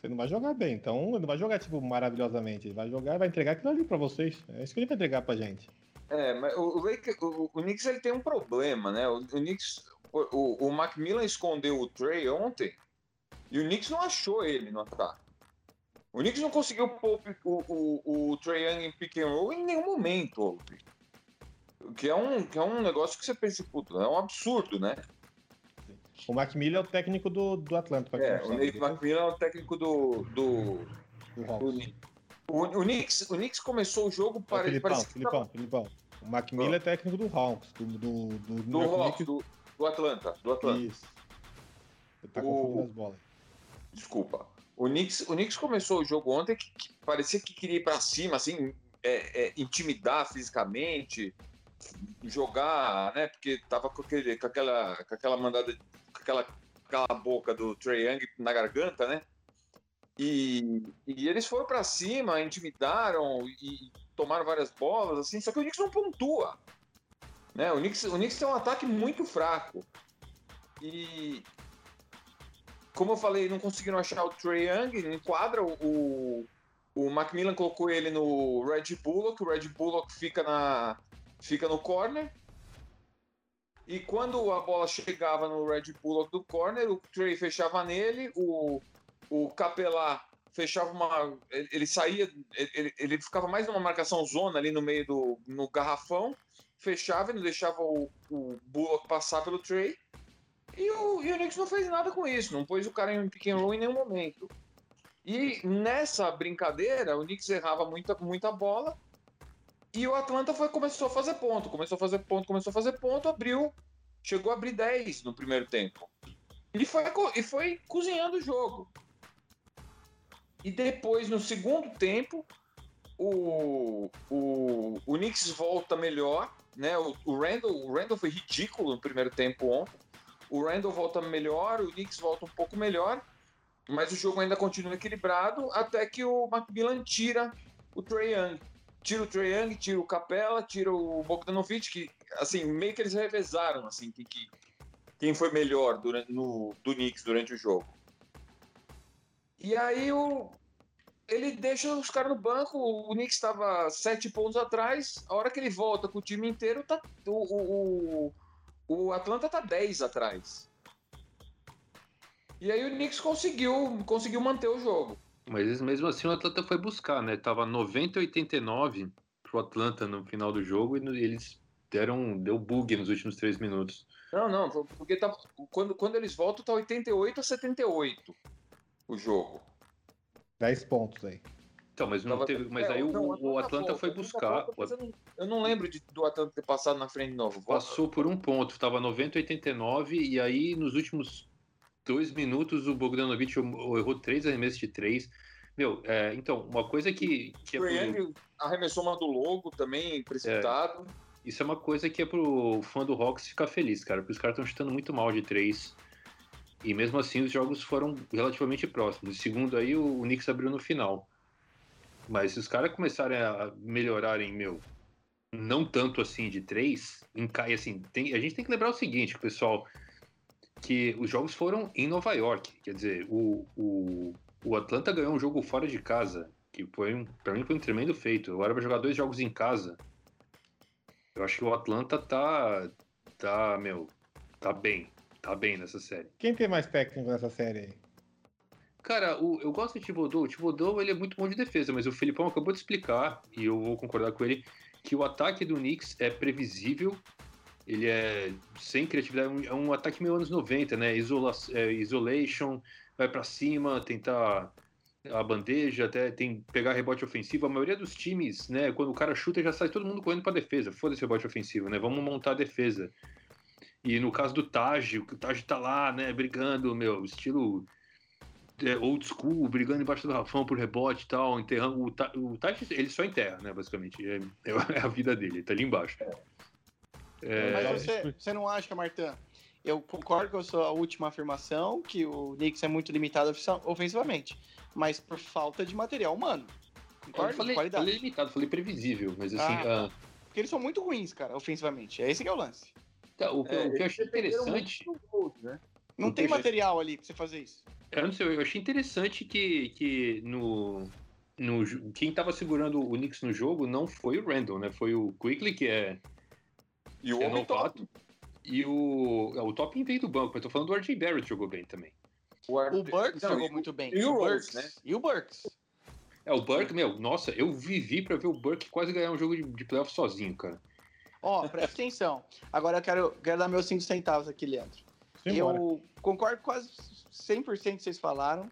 Você não vai jogar bem, então ele não vai jogar, tipo, maravilhosamente. Ele vai jogar, vai entregar aquilo ali pra vocês. É isso que ele vai entregar pra gente. É, mas o, o, Lakers- o, o Knicks ele tem um problema, né? O, o Knicks, o, o, o Macmillan escondeu o Trey ontem e o Knicks não achou ele no ataque. O Knicks não conseguiu pôr o, o, o Trey Young em pick and roll em nenhum momento. ontem. Que é um, que é um negócio que você pensa, puto, é um absurdo, né? O Macmillan é o técnico do, do Atlanta, É, o. Nate McMillan é o técnico do, do, Do. O, o, Knicks, o Knicks começou o jogo para Filipão, parecia Filipão, Filipão. O Macmillan é técnico do Hawks, do, do, do, do, Hawks, do, do Atlanta, do Atlanta. Isso. Você tá O- confundindo as bolas. Desculpa. O Knicks, o Knicks começou o jogo ontem que, que parecia que queria ir para cima, assim, é, é, intimidar fisicamente, jogar, né? Porque tava com, aquele, com aquela, com aquela mandada, com aquela cala boca do Trae Young na garganta, né? E, e eles foram para cima, intimidaram e tomaram várias bolas, assim. Só que o Knicks não pontua, né? O Knicks, o Knicks tem um ataque muito fraco. E, como eu falei, não conseguiram achar o Trae Young, enquadra o, o Macmillan colocou ele no Red Bullock, o Red Bullock fica, na, fica no corner. E quando a bola chegava no Red Bullock do corner, o Trey fechava nele, o, o Capelá fechava uma. Ele, ele saía, ele, ele ficava mais numa marcação zona ali no meio do no garrafão, fechava e não deixava o, o Bullock passar pelo Trey. E o, e o Knicks não fez nada com isso, não pôs o cara em pick and em nenhum momento. E nessa brincadeira, o Knicks errava muita, muita bola e o Atlanta foi, começou a fazer ponto, começou a fazer ponto, começou a fazer ponto, abriu, chegou a abrir 10 no primeiro tempo. E foi, e foi cozinhando o jogo. E depois, no segundo tempo, o, o, o Knicks volta melhor, né? O, o, Randall, o Randall foi ridículo no primeiro tempo ontem. O Randall volta melhor, o Knicks volta um pouco melhor, mas o jogo ainda continua equilibrado até que o Macmillan tira o Trae Young. Tira o Trae Young, tira o Capella, tira o Bogdanovic, que assim, meio que eles revezaram assim, que, que- quem foi melhor durante, no, do Knicks durante o jogo. E aí o, ele deixa os caras no banco, o Knicks estava sete pontos atrás, a hora que ele volta com o time inteiro, tá, o, o, o, Atlanta tá 10 atrás. E aí o Knicks conseguiu, conseguiu manter o jogo. Mas mesmo assim o Atlanta foi buscar, né? Tava 90 a 89 pro Atlanta no final do jogo e eles deram deu bug nos últimos três minutos. Não, não, porque tá, quando, quando eles voltam tá 88 a 78 o jogo. 10 pontos aí. Então, mas não teve, mas é, aí o, não, o Atlanta foi o Atlanta buscar, volta, mas eu, não, eu não lembro de- do Atlanta ter passado na frente de novo. Passou por um ponto, tava 90 a 89 e aí nos últimos dois minutos o Bogdanovic errou três arremessos de três. Meu, é, então, uma coisa que, que é O pro- arremessou uma do logo também, precipitado. Isso é uma coisa que é pro fã do Hawks ficar feliz, cara, porque os caras estão chutando muito mal de três. E mesmo assim os jogos foram relativamente próximos. O segundo aí o, o Knicks abriu no final. Mas se os caras começarem a melhorarem, meu, não tanto assim de três, encai assim, tem, a gente tem que lembrar o seguinte, pessoal, que os jogos foram em Nova York. Quer dizer, o, o, o Atlanta ganhou um jogo fora de casa, que foi um, para mim foi um tremendo feito. Agora vai jogar dois jogos em casa. Eu acho que o Atlanta tá tá, meu, tá bem, tá bem nessa série. Quem tem mais técnico nessa série aí? Cara, o, eu gosto do Thibodeau. O Thibodeau, ele é muito bom de defesa, mas o Felipão acabou de explicar, e eu vou concordar com ele, que o ataque do Knicks é previsível, ele é sem criatividade, é um, é ataque meio anos 90, né? Isola, é, isolation, vai para cima, tentar a bandeja, até tem pegar rebote ofensivo. A maioria dos times, né, quando o cara chuta, já sai todo mundo correndo para defesa. Foda-se rebote ofensivo, né? Vamos montar a defesa. E no caso do Taj, o Taj tá lá, né, brigando, meu, estilo é, old school, brigando embaixo do rafão por rebote e tal, enterrando. O, Ta- o Taj, ele só enterra, né, basicamente. É, é a vida dele, ele tá ali embaixo. É, Mas você, você não acha, Martin? Eu concordo com a sua última afirmação, que o Knicks é muito limitado ofensivamente, mas por falta de material humano. eu Concordo? falei, Qualidade. falei limitado, falei previsível, mas assim, Ah, ah, Porque eles são muito ruins, cara, ofensivamente. É esse que é o lance. tá, o, que- É, o que eu achei interessante. Gold, né? Não O tem material ali pra você fazer isso. Eu não sei, eu achei interessante que, que no, no quem tava segurando o Knicks no jogo não foi o Randall, né? Foi o Quickly, que é, E o é homem novato, e o, é, o Top veio do banco, mas tô falando do RJ Barrett jogou bem também. Ar- O Burks Não, jogou e o- muito bem. e o Burks, né? E o Burks. É, o Burke, meu, nossa, eu vivi pra ver o Burke quase ganhar um jogo de, de playoff sozinho, cara. Ó, presta atenção. Agora eu quero, quero dar meus 5 centavos aqui, Leandro. Eu concordo quase 100% que vocês falaram.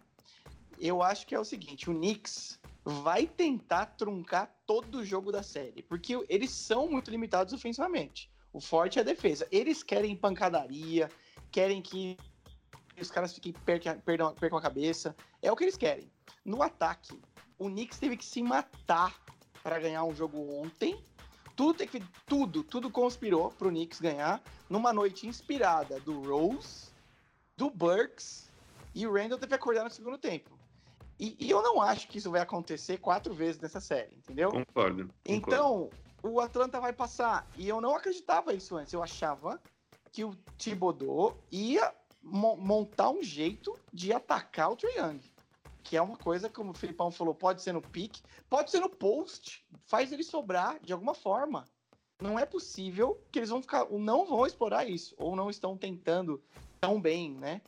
Eu acho que é o seguinte, o Knicks vai tentar truncar todo o jogo da série, porque eles são muito limitados ofensivamente. O forte é a defesa. Eles querem pancadaria, querem que os caras fiquem perca- percam a cabeça. É o que eles querem. No ataque, o Knicks teve que se matar para ganhar um jogo ontem. Tudo tudo, tudo conspirou pro Knicks ganhar numa noite inspirada do Rose, do Burks e o Randall teve que acordar no segundo tempo. E, e eu não acho que isso vai acontecer quatro vezes nessa série, entendeu? Concordo. concordo. Então, o Atlanta vai passar. E eu não acreditava isso antes. Eu achava que o Thibodeau ia mo- montar um jeito de atacar o Trae Young. Que é uma coisa, como o Filipão falou, pode ser no pique, pode ser no post. Faz ele sobrar de alguma forma. Não é possível que eles vão ficar, ou não vão explorar isso, ou não estão tentando tão bem, né?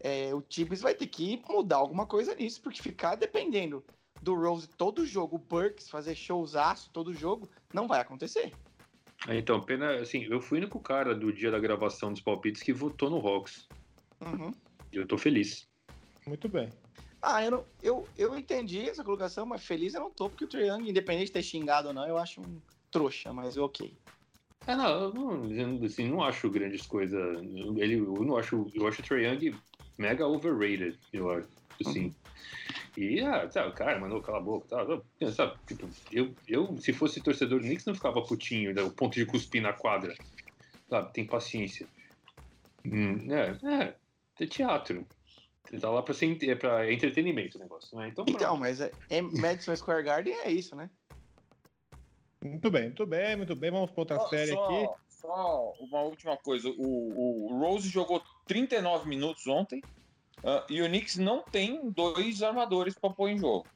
É, o Tibbs vai ter que mudar alguma coisa nisso, porque ficar dependendo do Rose todo jogo, o Burks fazer showzaço todo jogo, não vai acontecer. Ah, Então, pena, assim, eu fui o único cara do dia da gravação dos palpites que votou no Hawks. Uhum. E eu tô feliz. Muito bem. Ah, eu, não, eu, eu entendi essa colocação, mas feliz eu não tô, porque o Trae Young, independente de ter xingado ou não, eu acho um trouxa, mas ok. Ah, não, eu não, assim, não acho grandes coisas. Ele, eu não acho, eu acho o Trae Young mega overrated, eu acho, assim. E, ah, sabe, cara, mandou cala a boca, tá, tá, sabe, tipo, eu, eu, se fosse torcedor do Knicks, não ficava putinho, né, o ponto de cuspir na quadra, sabe, tem paciência. Hum, é, é, é teatro. Você tá lá pra, ser, é pra entretenimento o negócio, né, então, Então, pronto. mas é, é Madison Square Garden é isso, né? Muito bem, muito bem, muito bem. Vamos para outra Só- série só, aqui. Só uma última coisa. O, o Rose jogou 39 minutos ontem ah, e o Knicks não tem dois armadores para pôr em jogo.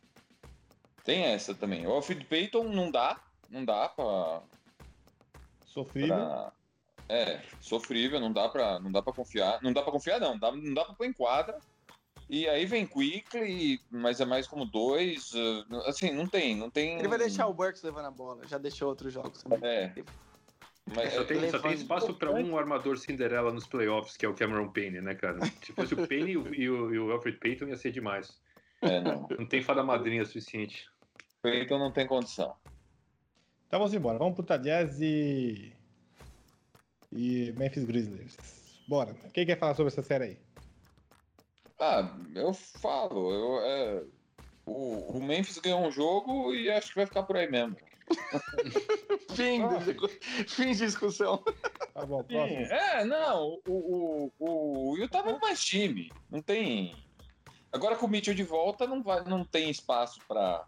Tem essa também. O Alfred Payton não dá, não dá para Sofrível. pra- é sofrível, não dá para não dá para confiar, não dá para confiar não, dá, não dá para pôr em quadra. E aí vem Quickly, mas é mais como dois, ah, assim, não tem, não tem. Ele vai deixar o Burks levando a bola, já deixou outros jogos também. É. Mas, Só tem, só tem espaço pra um armador Cinderela nos playoffs, que é o Cameron Payne, né, cara? Se fosse o Payne e o, e o, e o Alfred Payton, ia ser demais. é, não. Não tem fada madrinha suficiente. Payton não tem condição. Então vamos embora. Vamos pro Jazz e. E Memphis Grizzlies. Bora. Quem quer falar sobre essa série aí? Ah, eu falo, eu, é, o, o Memphis ganhou um jogo e acho que vai ficar por aí mesmo. [LAUGHS] Fim, do- fim de discussão. Tá bom, Sim, próximo. É, não, o, o, o, o Utah é mais time. Não tem. Agora com o Mitchell de volta, não, vai, não tem espaço pra.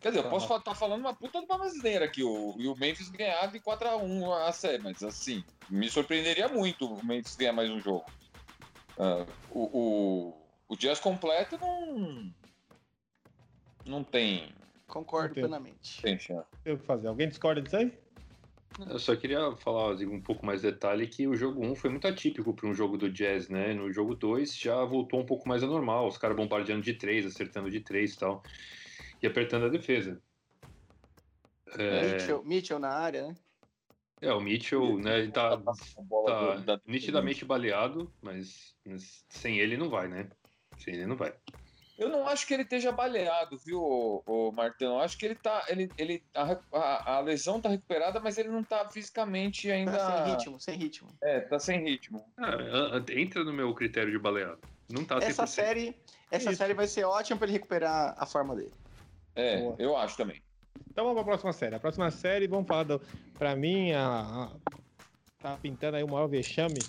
Quer dizer, eu posso estar falando uma puta de uma brasileira aqui, o, e o Memphis ganhar de 4x1 a série, mas assim, me surpreenderia muito o Memphis ganhar mais um jogo. Ah, o, o, o Jazz completo não. Não tem, Concordo Entendo. plenamente. tem chance. Tem o que fazer. Alguém discorda disso aí? Eu só queria falar assim, um pouco mais de detalhe que o jogo 1 foi muito atípico para um jogo do Jazz, né? No jogo 2 já voltou um pouco mais a normal, os caras bombardeando de 3, acertando de 3 e tal, e apertando a defesa. É, Mitchell, Mitchell na área, né? É, o Mitchell, né, ele tá, tá do- da- nitidamente baleado, mas, mas sem ele não vai, né? Sem ele não vai. Eu não acho que ele esteja baleado, viu, o, o Martão? Eu acho que ele tá. Ele, ele, a, a- a lesão tá recuperada, mas ele não tá fisicamente ainda. Tá sem ritmo, sem ritmo. É, tá sem ritmo. Ah, a- entra no meu critério de baleado. Não tá 100%. Essa série, essa Isso. série vai ser ótima pra ele recuperar a forma dele. É, Boa. eu acho também. Então vamos pra próxima série. A próxima série, vamos falar do. Pra mim, a, a- tá pintando aí o maior vexame.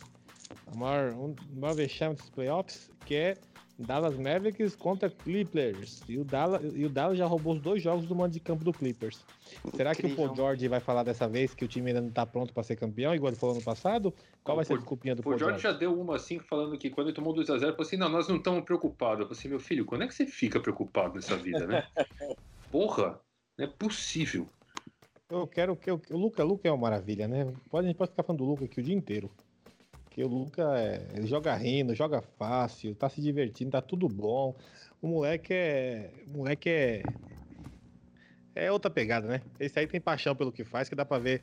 O maior, um, o maior vexame dos playoffs, que é Dallas Mavericks contra Clippers. E o Dallas, e o Dallas já roubou os dois jogos do mando de campo do Clippers. Será que o. Paul George vai falar dessa vez que o time ainda não tá pronto pra ser campeão, igual ele falou no passado? Qual O vai ser a Paul- desculpinha do O Paul Jorge George? já deu uma assim, falando que quando ele tomou 2x0, falou assim: não, nós não estamos preocupados. Eu falei assim: meu filho, quando é que você fica preocupado nessa vida, né? [LAUGHS] Porra, não é possível. Eu quero que o Luca, Luca é uma maravilha, né? Pode, a gente pode ficar falando do Luca aqui o dia inteiro. Porque o Luca é, ele joga rindo, joga fácil, tá se divertindo, tá tudo bom. O moleque é. O moleque é. É outra pegada, né? Esse aí tem paixão pelo que faz, que dá pra ver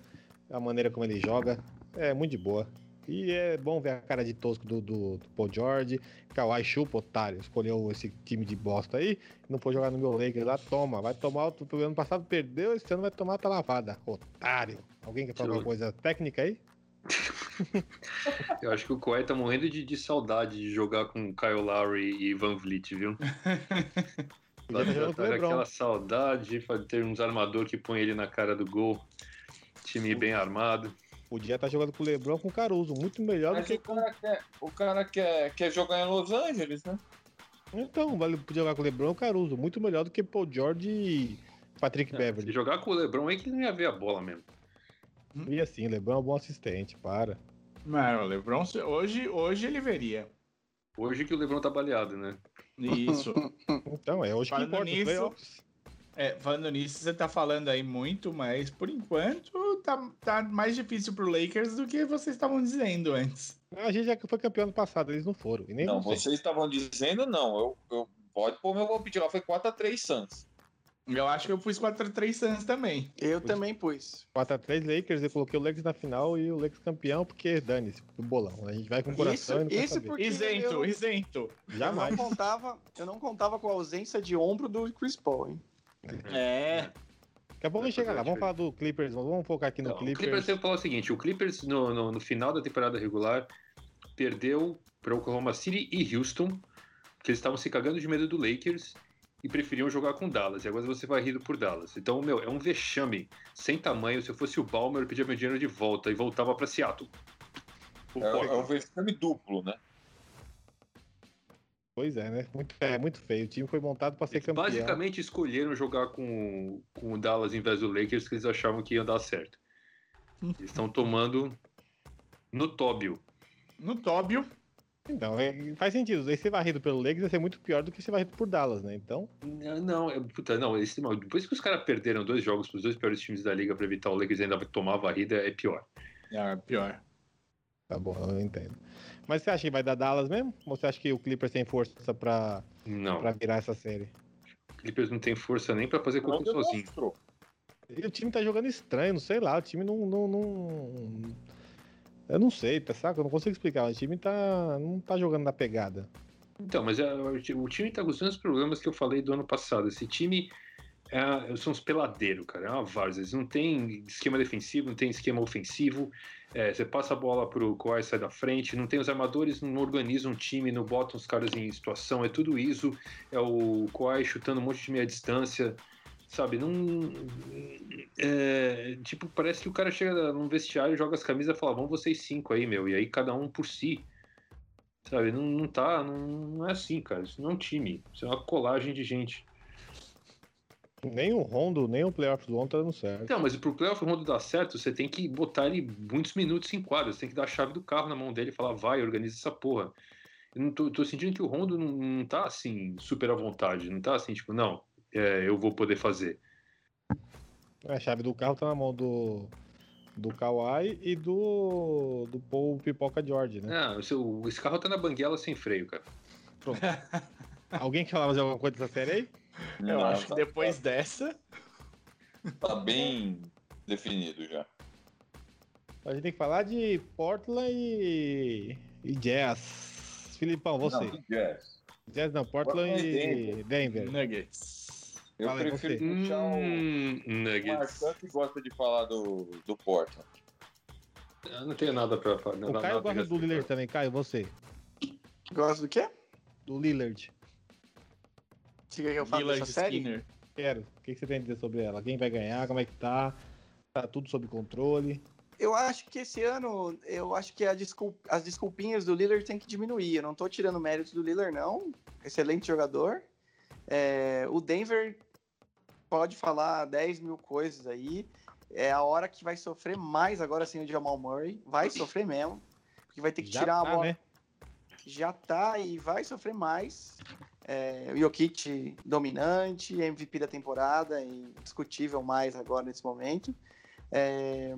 a maneira como ele joga. É muito de boa. E é bom ver a cara de tosco do, do, do Paul George. Kawhi chupa, otário. Escolheu esse time de bosta aí. Não pôde jogar no meu Lakers lá. Toma, vai tomar. O ano passado perdeu, esse ano vai tomar outra lavada. Otário. Alguém quer falar alguma coisa técnica aí? [LAUGHS] Eu acho que o Kawhi tá morrendo de, de saudade de jogar com Kyle Lowry e Van Vliet, viu? Tá com o Tá aquela saudade de ter uns armador que põe ele na cara do gol. Time bem armado. Podia estar jogando com o Lebron com o Caruso. Muito melhor do Mas que o cara, quer, o cara quer, quer jogar em Los Angeles, né? Então, vale podia jogar com o Lebron e o Caruso. Muito melhor do que Paul George e Patrick Se Beverly. jogar com o LeBron aí que não ia ver a bola mesmo. E assim, Lebron é um bom assistente, para. Mano, o LeBron, hoje, hoje ele veria. Hoje que o LeBron tá baleado, né? Isso. [LAUGHS] Então, é hoje que Falando importa os nisso- playoffs. É, falando nisso, você tá falando aí muito, mas por enquanto tá, tá mais difícil pro Lakers do que vocês estavam dizendo antes. A gente já foi campeão ano passado, eles não foram. E nem não, você. vocês estavam dizendo não. Eu, eu, pode pôr meu palpite lá, foi 4x3 Suns. Eu acho que eu pus 4-3 Suns também. Eu também pus. 4x3 Lakers, eu coloquei o Lakers na final e o Lakers campeão, porque dane-se, o bolão. A gente vai com o coração Isso, e não isso porque Isento, eu, isento. eu Jamais. não contava, eu não contava com a ausência de ombro do Chris Paul, hein? É. Daqui a pouco a gente chega lá. Vamos falar do Clippers, vamos focar aqui no Não, o Clippers. Clippers tem que falar o seguinte: o Clippers, no, no, no final da temporada regular, perdeu para Oklahoma City e Houston, que eles estavam se cagando de medo do Lakers e preferiam jogar com Dallas. E agora você vai rindo por Dallas. Então, meu, é um vexame sem tamanho. Se eu fosse o Balmer, eu pedia meu dinheiro de volta e voltava para Seattle. É, é um vexame duplo, né? Pois é, né? Muito, é muito feio. O time foi montado para ser Eles campeão. basicamente escolheram jogar com, com o Dallas em vez do Lakers, que eles achavam que ia dar certo. Eles estão tomando no Tóbio. No Tóbio. Então, é- faz sentido. Aí ser varrido pelo Lakers vai ser muito pior do que ser varrido por Dallas, né? Então, Não, Não, é, puta, não esse, depois que os caras perderam dois jogos pros dois piores times da liga pra evitar o Lakers ainda tomar a varrida, é pior. É, pior. tá bom, eu entendo. Mas você acha que vai dar Dallas mesmo? Ou você acha que o Clippers tem força pra, Não, pra virar essa série? o Clippers não tem força nem pra fazer conta sozinho. E o time tá jogando estranho, não sei lá. O time não. não, não- Eu não sei, tá saca? Eu não consigo explicar. O time tá. não tá jogando na pegada. Então, mas é, o time tá com os mesmos problemas que eu falei do ano passado. Esse time é, são uns peladeiros, cara. É uma várzea. Eles não tem esquema defensivo, não tem esquema ofensivo. É, você passa a bola pro Kawhi sai da frente. Não tem os armadores, não organizam um time, não botam os caras em situação. É tudo isso. É o Kawhi chutando um monte de meia distância. sabe, não. é, tipo, parece que o cara chega num vestiário, joga as camisas e fala, vamos vocês cinco aí, meu. E aí cada um por si. Sabe, não, não tá. Não, não é assim, cara. Isso não é um time. Isso é uma colagem de gente. Nem o Rondo, nem o playoff do Rondo tá dando certo. Então, mas pro playoff Rondo dar certo, você tem que botar ele muitos minutos em quadra. Você tem que dar a chave do carro na mão dele e falar, vai, organiza essa porra. Eu não tô, tô sentindo que o Rondo não, não tá assim, super à vontade. Não tá assim, tipo, não, é, eu vou poder fazer. A chave do carro tá na mão do, do Kawhi e do, do Paul Pipoca George, né? Não, o seu- esse carro tá na banguela sem freio, cara. [LAUGHS] Alguém quer falar mais alguma coisa dessa série aí? Eu Não, acho que tá- depois dessa. Tá bem definido já. A gente tem que falar de Portland e, e Jazz. Filipão, você. Não, que jazz. Jazz não, Portland Portland e e Denver. Nuggets. Eu Fala prefiro você. puxar o Hum, Nuggets. Marcão que gosta de falar do, do Portland. Eu não tenho nada pra falar. O Caio gosta do Lillard também. Caio, você. Gosta do quê? Do Lillard. Você quer que eu fale Lillard dessa série? Skinner. Quero. O que você tem a dizer sobre ela? Quem vai ganhar? Como é que tá? Tá tudo sob controle? Eu acho que esse ano, eu acho que a descul- as desculpinhas do Lillard tem que diminuir. Eu não tô tirando mérito do Lillard, não. Excelente jogador. É, o Denver pode falar 10 mil coisas aí. É a hora que vai sofrer mais agora sem o Jamal Murray. Vai [COUGHS] sofrer mesmo. Porque vai ter que Já tirar tá, a bola. né? Já tá e vai sofrer mais. É, o Jokic dominante, MVP da temporada, e discutível mais agora nesse momento. É,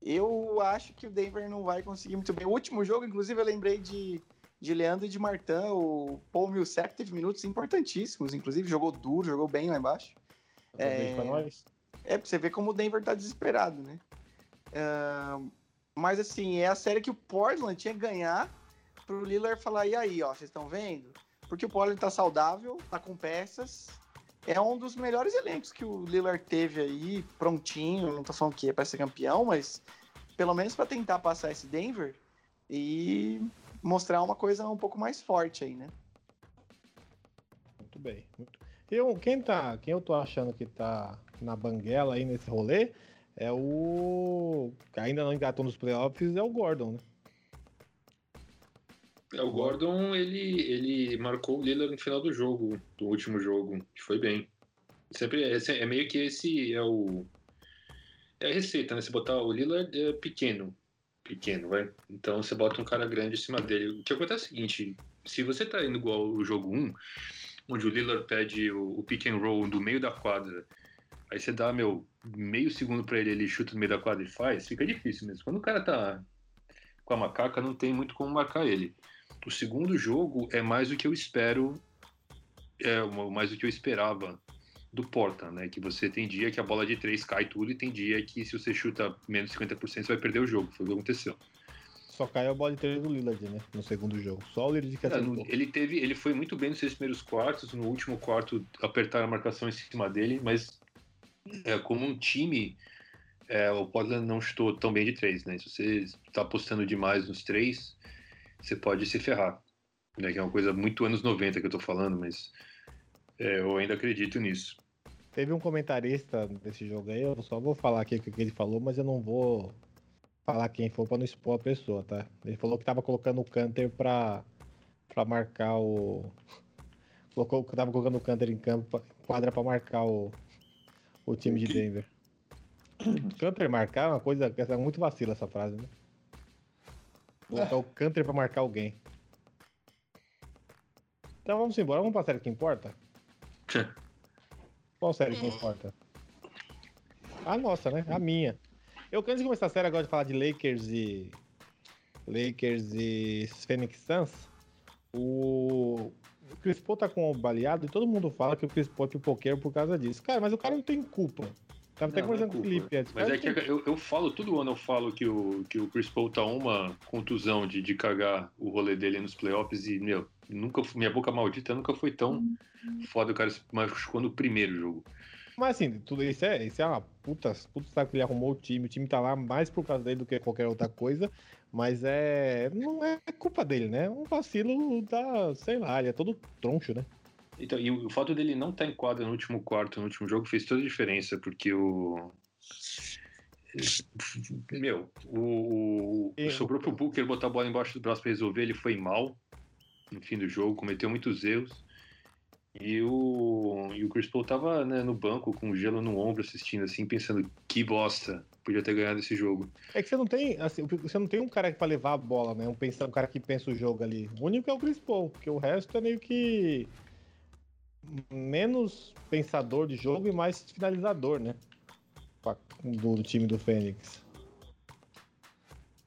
eu acho que o Denver não vai conseguir muito bem. O último jogo, inclusive, eu lembrei de, de Leandro e de Martin. O Paul Millsap teve minutos importantíssimos, inclusive jogou duro, jogou bem lá embaixo. Beijo pra nós. É pra você ver como o Denver tá desesperado, né? Ahn, mas assim, é a série que o Portland tinha que ganhar pro Lillard falar, e aí, ó, vocês estão vendo? Porque o Portland tá saudável, tá com peças. É um dos melhores elencos que o Lillard teve aí, prontinho. Não tô falando que é pra ser campeão, mas pelo menos pra tentar passar esse Denver e mostrar uma coisa um pouco mais forte aí, né? Muito bem. Muito... Eu, quem, tá, quem eu tô achando que tá na banguela aí nesse rolê é o. ainda não engatou nos playoffs, é o Gordon, né? É, o Gordon, ele, ele marcou o Lillard no final do jogo, do último jogo, que foi bem. Sempre é, é meio que esse é o. É a receita, né? Você botar o Lillard é pequeno. Pequeno, vai. Então você bota um cara grande em cima dele. O que acontece é o seguinte: se você tá indo igual o jogo 1, onde o Lillard pede o, o pick and roll do meio da quadra, aí você dá, meu, meio segundo pra ele, ele chuta no meio da quadra e faz, fica difícil mesmo. Quando o cara tá com a macaca, não tem muito como marcar ele. O segundo jogo é mais do que eu espero, é mais do que eu esperava do Porta, né? Que você tem dia que a bola de três cai tudo e tem dia que se você chuta menos de 50% você vai perder o jogo. Foi o que aconteceu. Só caiu a bola de três do Lillard, né? No segundo jogo. Só o Lillard que É, no- ele teve, ele foi muito bem nos seis primeiros quartos. No último quarto apertaram a marcação em cima dele, mas é, como um time, é, o Portland não chutou tão bem de três, né? Se você está apostando demais nos três, você pode se ferrar. Né? Que é uma coisa muito anos 90 que eu tô falando, mas é, eu ainda acredito nisso. Teve um comentarista desse jogo aí, eu só vou falar aqui o que ele falou, mas eu não vou falar quem foi pra não expor a pessoa, tá? Ele falou que tava colocando o Canter pra, pra marcar o. Colocou, tava colocando o Canter em campo, pra- quadra pra marcar o, o time de Denver. Canter marcar é uma coisa. É muito vacila essa frase, né? Colocar o Canter pra marcar alguém. Então vamos embora, vamos pra série que importa? Qual série que importa? A nossa, né? A minha. Eu, antes de começar a série, agora de falar de Lakers e. Lakers e Phoenix Suns. O. O Chris Paul tá com o baleado e todo mundo fala que o Chris Paul é pipoqueiro por causa disso. Cara, mas o cara não tem culpa. Tava até Não, conversando não com é o Felipe antes. Mas é que eu, eu falo, todo ano eu falo que o, que o Chris Paul tá uma contusão de, de cagar o rolê dele nos playoffs e, meu, nunca, minha boca maldita nunca foi tão foda o cara se machucou no primeiro jogo. Mas assim, tudo isso é, isso é uma puta, puta saco que ele arrumou o time. O time tá lá mais por causa dele do que qualquer outra coisa. Mas é. Não é culpa dele, né? Um vacilo da. Sei lá, ele é todo troncho, né? Então, e o, o fato dele não estar em quadra no último quarto, no último jogo, fez toda a diferença, porque o. Meu, o, o, sobrou pro Booker botar a bola embaixo do braço pra resolver, ele foi mal no fim do jogo, cometeu muitos erros. E o, e o Chris Paul tava né, no banco com gelo no ombro assistindo assim, pensando que bosta, podia ter ganhado esse jogo. É que você não tem, assim, você não tem um cara pra levar a bola, né? Um, pensa, um cara que pensa o jogo ali. O único é o Chris Paul, porque o resto é meio que menos pensador de jogo e mais finalizador, né? Do, time do Fênix.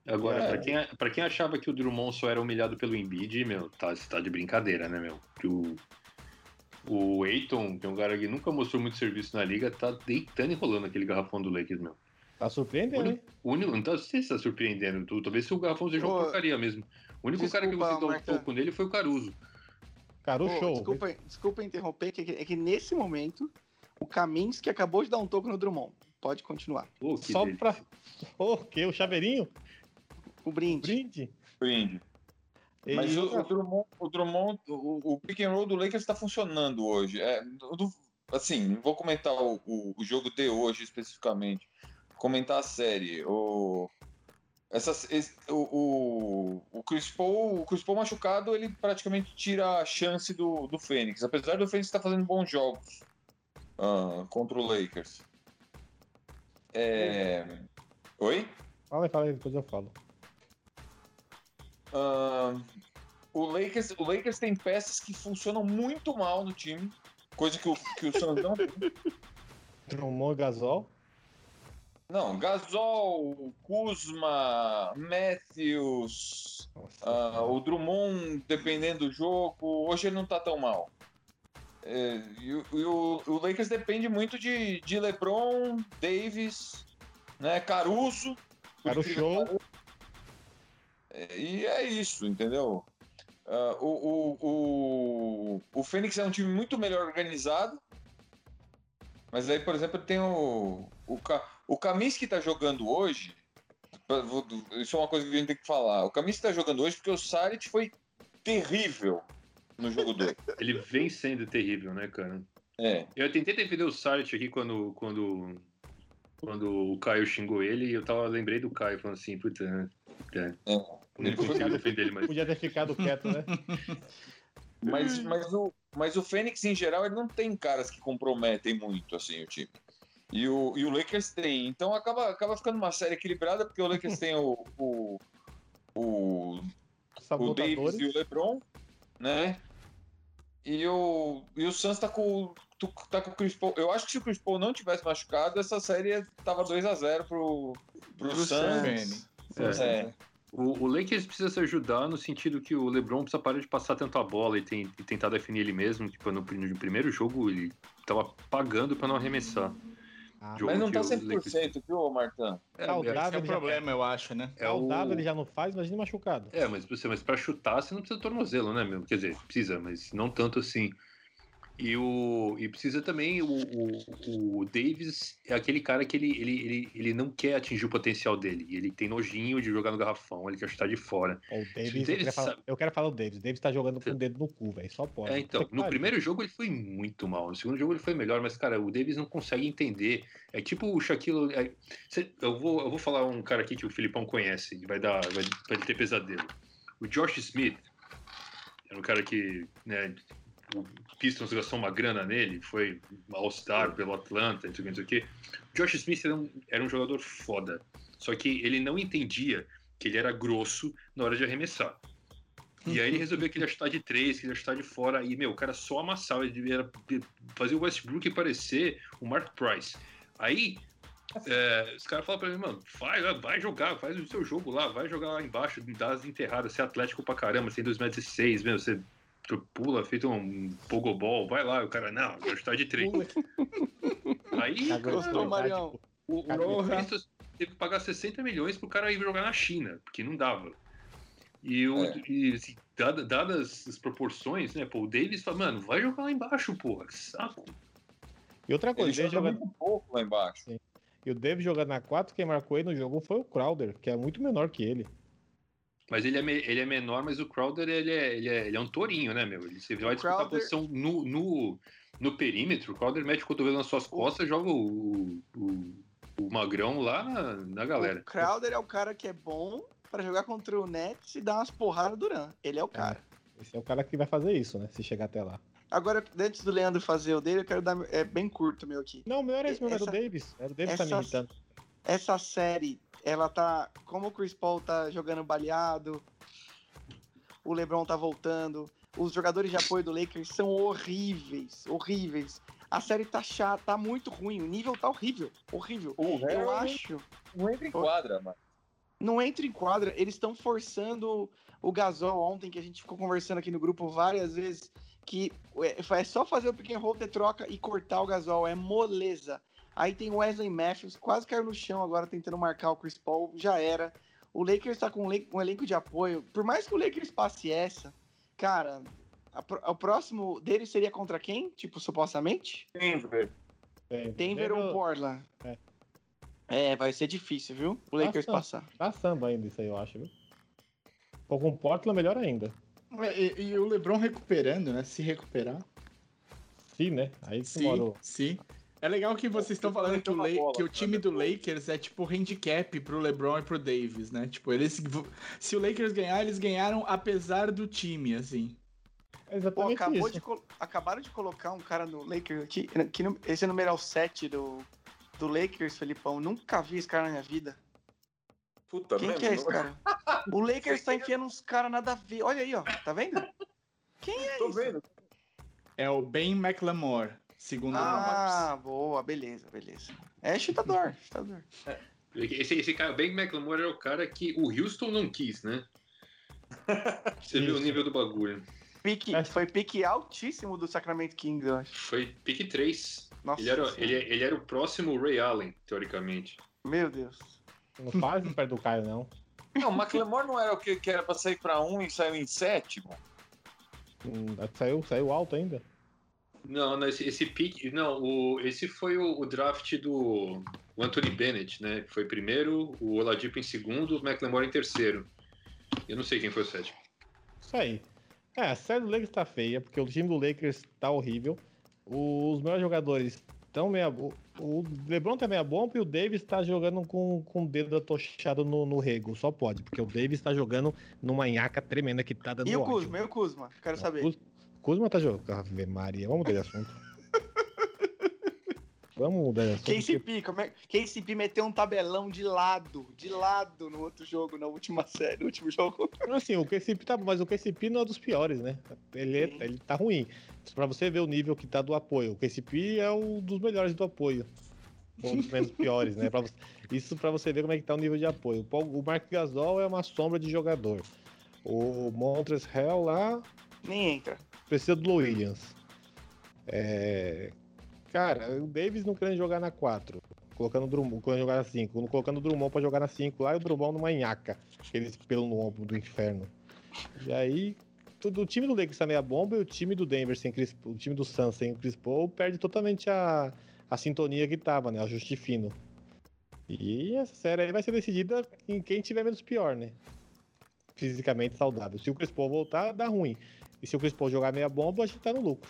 Agora, É. pra, quem, pra quem achava que o Drummond só era humilhado pelo Embiid, meu, tá, tá de brincadeira, né, meu? Que o, o Eiton, que é um cara que nunca mostrou muito serviço na liga, tá deitando e rolando aquele garrafão do Lakers, meu. Tá surpreendendo, hein? O único, não tá, sei se tá surpreendendo, tu, talvez se o garrafão seja uma porcaria mesmo. O único cara que desculpa, conseguiu dar um toco nele foi o Caruso. Cara, o Pô, show. Desculpa, desculpa interromper, que, é que nesse momento o Kaminsky acabou de dar um toco no Drummond. Pode continuar. Que Só delícia. pra. O que? O chaveirinho? O brinde. Brinde? Brinde. E Mas o, o Drummond, o, Drummond o, o pick and roll do Lakers está funcionando hoje. É, do- assim, não vou comentar o, o, o jogo de hoje especificamente. Comentar a série. O, essas, esse- o, o, o, Chris Paul, o Chris Paul machucado, ele praticamente tira a chance do, do Fênix. Apesar do Fênix estar fazendo bons jogos ah, contra o Lakers. É... Oi? Fala aí, fala aí, depois eu falo. Ahn, o, Lakers, o Lakers tem peças que funcionam muito mal no time, coisa que o, que o Suns não tem. [LAUGHS] Drummond Gasol. Não, Gasol, Kuzma, Matthews, Nossa, ah, o Drummond, dependendo do jogo, hoje ele não tá tão mal. É, e o, e o- o Lakers depende muito de, de LeBron, Davis, né, Caruso. por Cara, o incrível que show. É, E é isso, entendeu? Ah, o, o, o, o Fênix é um time muito melhor organizado. Mas aí, por exemplo, tem o. O, o Kaminsky tá jogando hoje. Isso é uma coisa que a gente tem que falar. O Kaminsky tá jogando hoje porque o Saric foi terrível no jogo 2. [LAUGHS] Ele vem sendo terrível, né, cara? É. Eu tentei defender o Saric aqui quando, quando, quando o Caio xingou ele e eu tava, lembrei do Caio falando assim, puta, né? É. É. Não consigo defender ele mais. [LAUGHS] Podia ter ficado quieto, né? Mas, mas, o, mas o Fênix, em geral, ele não tem caras que comprometem muito assim o time. E o, e o Lakers tem. Então acaba, acaba ficando uma série equilibrada, porque o Lakers tem o, o, o, o Davis e o LeBron, né? E o, e o Suns tá com, tu- tá com o Chris Paul. Eu acho que se o Chris Paul não tivesse machucado, essa série tava 2x0 pro, pro, Pro Suns. Suns. É. O, o Lakers precisa se ajudar no sentido que o LeBron precisa parar de passar tanto a bola e, tem, e tentar definir ele mesmo. Tipo, no, no primeiro jogo ele tava pagando pra não arremessar. Ah, Mas não tá o 100%, viu, Martão? É, Saudável. É o ele já- problema, eu acho, né? é Saudável o... ele já não faz, imagina machucado. É, mas, você, mas pra chutar você não precisa de tornozelo, né, meu? Quer dizer, precisa, mas não tanto assim. E, o, e precisa também, o, o, o Davis é aquele cara que ele, ele, ele, ele não quer atingir o potencial dele. Ele tem nojinho de jogar no garrafão, ele quer chutar de fora. Ó, O Davis, o eu, Davis quero falar, eu quero falar o Davis. O Davis tá jogando com o dedo no cu, velho. Só pode. É, então, no pariu. primeiro jogo ele foi muito mal. No segundo jogo ele foi melhor, mas, cara, o Davis não consegue entender. É tipo o Shaquille. é, eu, vou, eu vou falar um cara aqui que o Filipão conhece, vai dar. Vai, vai ter pesadelo. O Josh Smith era um cara que. Né, o Pistons gastou uma grana nele, foi All-Star pelo Atlanta, não sei o que, Josh Smith era um, era um jogador foda. Só que ele não entendia que ele era grosso na hora de arremessar. E aí ele resolveu que ele ia chutar de três, que ele ia chutar de fora. E, meu, o cara só amassava. Ele era fazer o Westbrook parecer o Mark Price. Aí, é, os caras falam pra mim, mano, vai, vai jogar, faz o seu jogo lá, vai jogar lá embaixo, dá as enterradas, você é atlético pra caramba, você tem 2,6 metros, e seis, meu, você pula, feito um pogobol, vai lá, o cara, não, vai chutar de três. Pula. Aí, cara, Gostou, Marião? o, o teve que pagar 60 milhões pro cara ir jogar na China, porque não dava. E, o, É. e assim, dada- dadas as proporções, né, pô, o Davis fala, mano, vai jogar lá embaixo, porra, que saco. E outra Ele coisa, ele joga joga... muito pouco lá embaixo. e o Davis jogando na 4, quem marcou ele no jogo foi o Crowder, que é muito menor que ele. Mas ele é, me- ele é menor, mas o Crowder ele é, ele é, ele é um tourinho, né, meu? Ele, você vai O disputar a posição no, no, no perímetro, o Crowder mete o cotovelo nas suas costas, joga o, o, o magrão lá na, na galera. O Crowder é o cara que é bom pra jogar contra o Nets e dar umas porradas no Duran. Ele é o cara. Esse é o cara que vai fazer isso, né? Se chegar até lá. Agora, antes do Leandro fazer o dele, eu quero dar. É bem curto meu aqui. Não, o melhor é esse mesmo, era o Essa- Davis. Era o Davis que tá me essa- irritando. Essa série, ela tá. Como o Chris Paul tá jogando baleado, o LeBron tá voltando, os jogadores de apoio do Lakers são horríveis, horríveis. A série tá chata, tá muito ruim, o nível tá horrível, horrível. O Eu Harry acho. não entra em quadra, mano. não entra em quadra. Eles estão forçando o Gasol ontem, que a gente ficou conversando aqui no grupo várias vezes, que é é só fazer o pick and roll, ter troca e cortar o Gasol. É moleza. Aí tem o Wesley Matthews, quase caiu no chão agora tentando marcar o Chris Paul, já era. O Lakers tá com um elen- elenco de apoio. Por mais que o Lakers passe essa, cara, a o próximo dele seria contra quem? Tipo, supostamente? Denver. É, Denver ou Portland? É. É, vai ser difícil, viu? O Lakers Nossa. passar. Dá samba ainda isso aí, eu acho, viu? Pô, com o Portland, melhor ainda. E, e o LeBron recuperando, né? Se recuperar. Sim, né? Aí Sim, demorou. sim. É legal que vocês estão falando que o, bola que o time do. Lakers é tipo handicap pro LeBron e pro Davis, né? Tipo, eles se o Lakers ganhar, eles ganharam apesar do time, assim. É Pô, exatamente acabou isso. de acabaram de colocar um cara no Lakers aqui, que no- esse é o numeral 7 do, do Lakers, Felipão. Nunca vi esse cara na minha vida. Puta Quem mesmo, que é esse cara? O [LAUGHS] Lakers tá enfiando uns caras nada a ver. Olha aí, ó. Tá vendo? Quem é Tô isso? vendo. É o Ben McLemore, segundo o Ah, boa, beleza, beleza. É chutador, [LAUGHS] chutador. Esse, esse cara, Ben McLemore é o cara que o Houston não quis, né? [LAUGHS] Você viu o nível do bagulho. Pique, É. foi pique altíssimo do Sacramento Kings, eu acho. Foi pick 3. Nossa Ele era, ele, ele era o próximo Ray Allen, teoricamente. Meu Deus. Não faz no pé do Caio, não. Não, o McLemore não era o que, que era pra sair pra um e saiu em sétimo? Hum, Saiu, saiu alto ainda. Não, não, esse, esse pick. Não, o, esse foi o, o draft do o Anthony Bennett, né? Que foi primeiro, o Oladipo em segundo, o McLemore em terceiro. Eu não sei quem foi o sétimo. Isso aí. É, a série do Lakers tá feia, porque o time do Lakers tá horrível. Os melhores jogadores estão meia. O, o LeBron tá meia bomba e o Davis tá jogando com, com o dedo atochado no, no rego. Só pode, porque o Davis tá jogando numa nhaca tremenda que tá dando E o ódio. Kuzma, e o Kuzma? Quero saber. Kuz- Kuzma tá jogando. Ave Maria, vamos mudar de assunto. vamos mudar de assunto. KCP, como é? KCP meteu um tabelão de lado, de lado no outro jogo, na última série, no último jogo. Assim, o KCP tá mas o KCP não é dos piores, né? Ele, é- ele tá ruim. Pra você ver o nível que tá do apoio. O KCP é um dos melhores do apoio. Um dos menos piores, né? Pra você- isso pra você ver como é que tá o nível de apoio. O Mark Gasol é uma sombra de jogador. O Montres Hell lá Nem entra. Precisa do Williams. É... Cara, o Davis não querendo jogar na 4. Colocando o Drummond, querendo jogar na 5. Colocando o Drummond pra jogar na 5 lá e o Drummond numa nhaca. Aqueles pelo no ombro do inferno. E aí, tudo, o time do Lakers tá meia bomba e o time do Denver sem Chris, o time do Suns sem o Chris Paul perde totalmente a, a sintonia que tava, né? Ajuste fino. E essa série aí vai ser decidida em quem tiver menos pior, né? Fisicamente saudável. Se o Chris Paul voltar, dá ruim. E se o Chris Paul jogar meia bomba, a gente tá no lucro.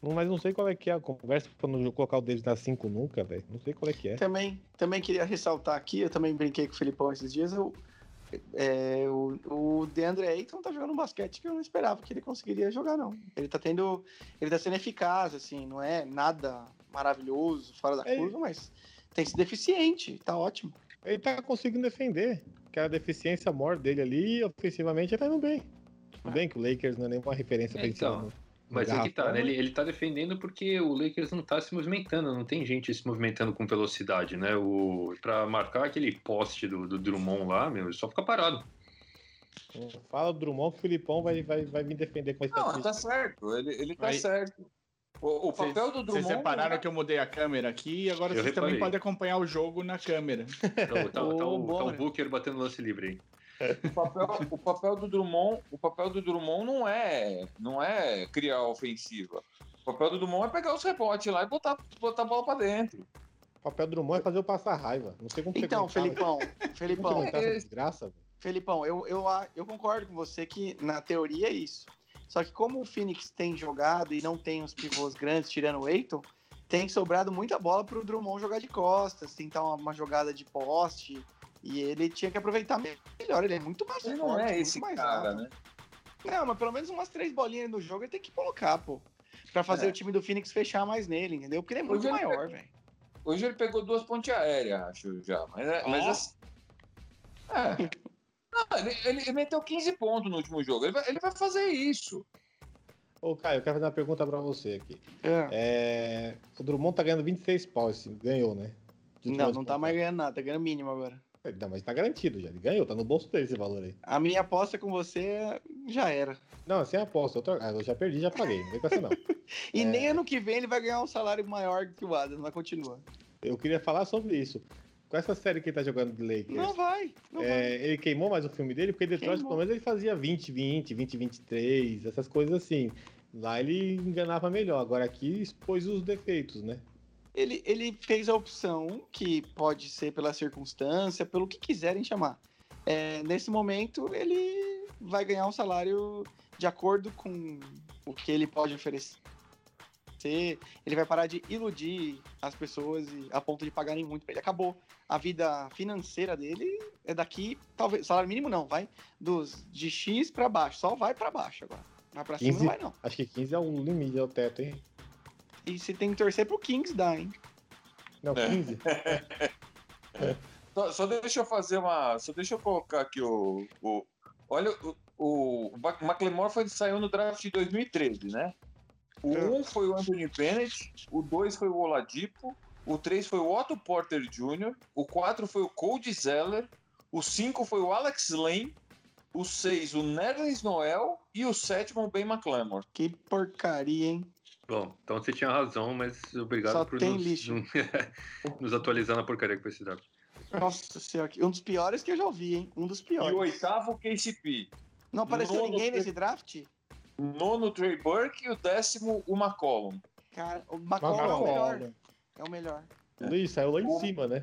Mas não sei qual é que é a conversa pra não colocar o Davis na 5 nunca, velho. Não sei qual é que é. Também, também queria ressaltar aqui, eu também brinquei com o Felipão esses dias, eu, é, o, o DeAndre Ayton tá jogando um basquete que eu não esperava que ele conseguiria jogar, não. Ele tá tendo. Ele tá sendo eficaz, assim, não é nada maravilhoso, fora da É. curva, mas tem sido eficiente, tá ótimo. Ele tá conseguindo defender. Que a deficiência maior dele ali, ofensivamente, ele tá indo bem. Tudo bem que o Lakers não é nenhuma referência É, pra então, Mas é que tá, né? Ele, ele tá defendendo porque o Lakers não tá se movimentando, não tem gente se movimentando com velocidade, né? O, pra marcar aquele poste do, do Drummond lá, meu, ele só fica parado. Fala do Drummond que o Filipão vai, vai, vai vir defender com esse Não, tá certo. Ele, ele tá Aí- certo. O, o papel do Vocês Drummond. repararam que eu mudei a câmera aqui e agora Eu vocês também podem acompanhar o jogo na câmera. Então, tá, tá, [LAUGHS] o, tá o né? Booker batendo lance livre aí. O papel, o papel do Drummond, o papel do Drummond não é, não é criar ofensiva. O papel do Drummond é pegar os rebotes lá e botar, botar a bola pra dentro. O papel do Drummond é fazer eu passar raiva. Não sei como você Então, Felipão, Felipão, desgraça, velho. Felipão, eu, eu, a- eu concordo com você que na teoria é isso. Só que como o Phoenix tem jogado e não tem os pivôs grandes, tirando o Eiton, tem sobrado muita bola pro Drummond jogar de costas, tentar uma, uma jogada de poste. E ele tinha que aproveitar melhor. Ele é muito mais Ele forte, não é muito esse mais cara, alto. né? Não, mas pelo menos umas três bolinhas no jogo ele tem que colocar, pô. Pra fazer É. o time do Phoenix fechar mais nele, entendeu? Porque ele é muito Hoje maior, velho. Hoje ele pegou duas pontes aéreas, acho já. Mas, é, mas assim- é. Não, ele, ele- ele meteu 15 pontos no último jogo. Ele vai, ele vai fazer isso. Ô, Caio, eu quero fazer uma pergunta pra você aqui. É. É, O Drummond tá ganhando 26 pau, assim, ganhou, né? De Não, não tá mais ganhando nada, tá ganhando mínimo agora. Não, mas tá garantido já. Ele ganhou, tá no bolso dele esse valor aí. A minha aposta com você já era. Não, sem aposta. Eu, tô- ah, eu já perdi, já paguei. Não vem com essa, não. [LAUGHS] E É. nem ano que vem ele vai ganhar um salário maior que o Adams, mas continua. Eu queria falar sobre isso. Com essa série que ele tá jogando de Lakers, Não vai, não vai. é, ele queimou mais o filme dele, porque Detroit, Queimou. pelo menos, ele fazia 20, 20, 20, 23, essas coisas assim. Lá ele enganava melhor. Agora aqui expôs os defeitos, né? Ele, ele fez a opção, que pode ser pela circunstância, pelo que quiserem chamar. É, nesse momento, ele vai ganhar um salário de acordo com o que ele pode oferecer. Ele vai parar de iludir as pessoas a ponto de pagarem muito pra ele. Acabou. A vida financeira dele é daqui, talvez, salário mínimo não, vai dos de X pra baixo, só vai pra baixo agora. Vai pra cima 15. não vai não. Acho que 15 é o limite, é o teto, hein? E se tem que torcer pro Kings dá, hein? Não, É. 15? [LAUGHS] Só, só deixa eu fazer uma. Só deixa eu colocar aqui o. o olha, o, o, McLemore foi, saiu no draft de 2013, né? O É. 1 foi o Anthony Bennett, o 2 foi o Oladipo, o 3 foi o Otto Porter Jr., o 4 foi o Cody Zeller, o 5 foi o Alex Lane, o 6 o Nerlens Noel e o sétimo o Ben McLemore. Que porcaria, hein? Bom, então você tinha razão, mas obrigado Só por tem nos, lixo. [LAUGHS] nos atualizar na porcaria que foi esse draft. Nossa senhora, um dos piores que eu já ouvi, hein? Um dos E piores. o oitavo o KCP. Não apareceu nono ninguém nesse draft? Nono Trey Burke e o décimo o McCollum. Cara, o McCollum é o McCollum. melhor. É o melhor. Luiz, saiu lá em O- cima, né?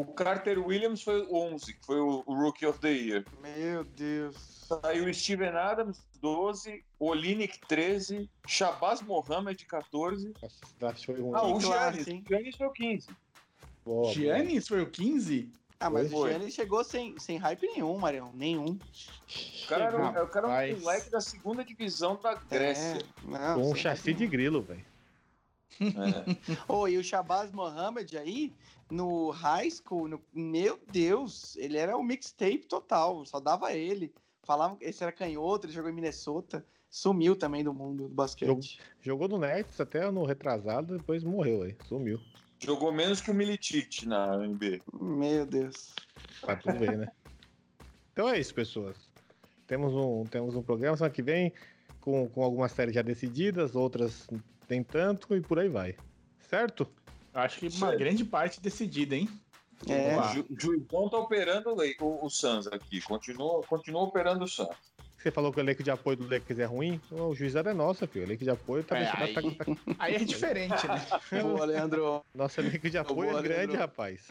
O Carter Williams foi o 11, que foi o, o Rookie of the Year. Meu Deus. Saiu o Steven Adams, 12, Olinick, 13, Shabazz Mohamed, 14. Nossa, foi ruim. Ah, o Giannis, Giannis foi o 15. Boa, boa. Giannis foi o 15? Ah, mas Foi. o Giannis chegou sem, sem hype nenhum, Marião. Nenhum. O cara era, um- o cara era um moleque da segunda divisão da Grécia. É, não, Com um chassi de grilo, velho. É. [LAUGHS] Ô, e o Shabazz Mohamed aí, no high school, no- meu Deus, ele era o mixtape total, só dava ele. Falavam que esse era canhoto, ele jogou em Minnesota, sumiu também do mundo do basquete. Jogou no Nets até no retrasado, depois morreu aí. Sumiu. Jogou menos que o Milicic na NBA. Meu Deus. Pra tudo ver, né? [LAUGHS] Então é isso, pessoas. Temos um, temos um programa semana que vem com, com algumas séries já decididas, outras nem tanto e por aí vai. Certo? Acho que uma Sério? grande parte decidida, hein? É. Juizão tá operando o, o, o Suns aqui. Continua, continua operando o Suns. Você falou que o elenco de apoio do Lakers é ruim? O juizado é nosso, filho. O elenco de apoio tá, É, deixando- aí- tá- tá- [LAUGHS] Aí é diferente, né? [LAUGHS] Boa, Leandro. Nosso elenco de apoio Boa, é grande, Leandro. rapaz.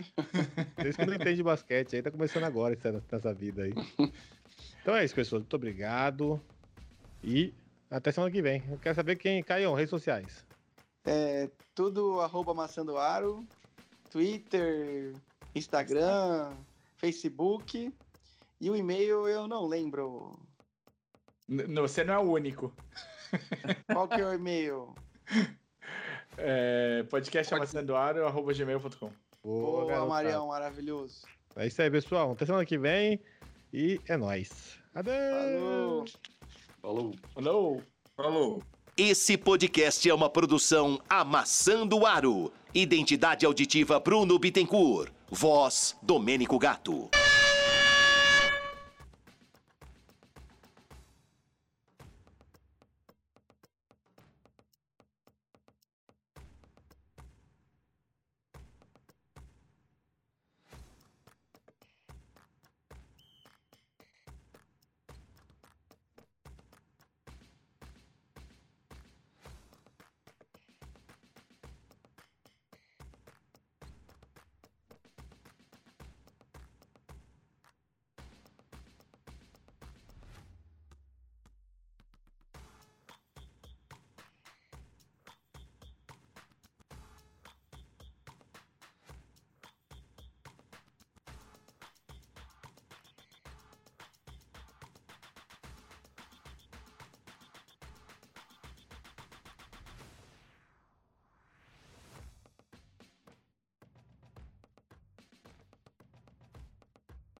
Por isso que não entende de basquete aí, tá começando agora essa- nessa vida aí. [LAUGHS] Então é isso, pessoal. Muito obrigado. E até semana que vem. Eu quero saber quem. Caião, redes sociais. É, tudo arroba maçã do aro, Twitter, Instagram, Facebook. E o e-mail eu não lembro. N- Você não é o único. [LAUGHS] Qual que é o e-mail? É, podcast amassandoaro, arroba gmail.com. Boa, Boa. Marião, maravilhoso. É isso aí, pessoal. Até semana que vem. E é nóis. Adeus. Falou. Falou. Falou! Falou. Esse podcast é uma produção Amassando Aro. Identidade auditiva Bruno Bittencourt. Voz Domênico Gato.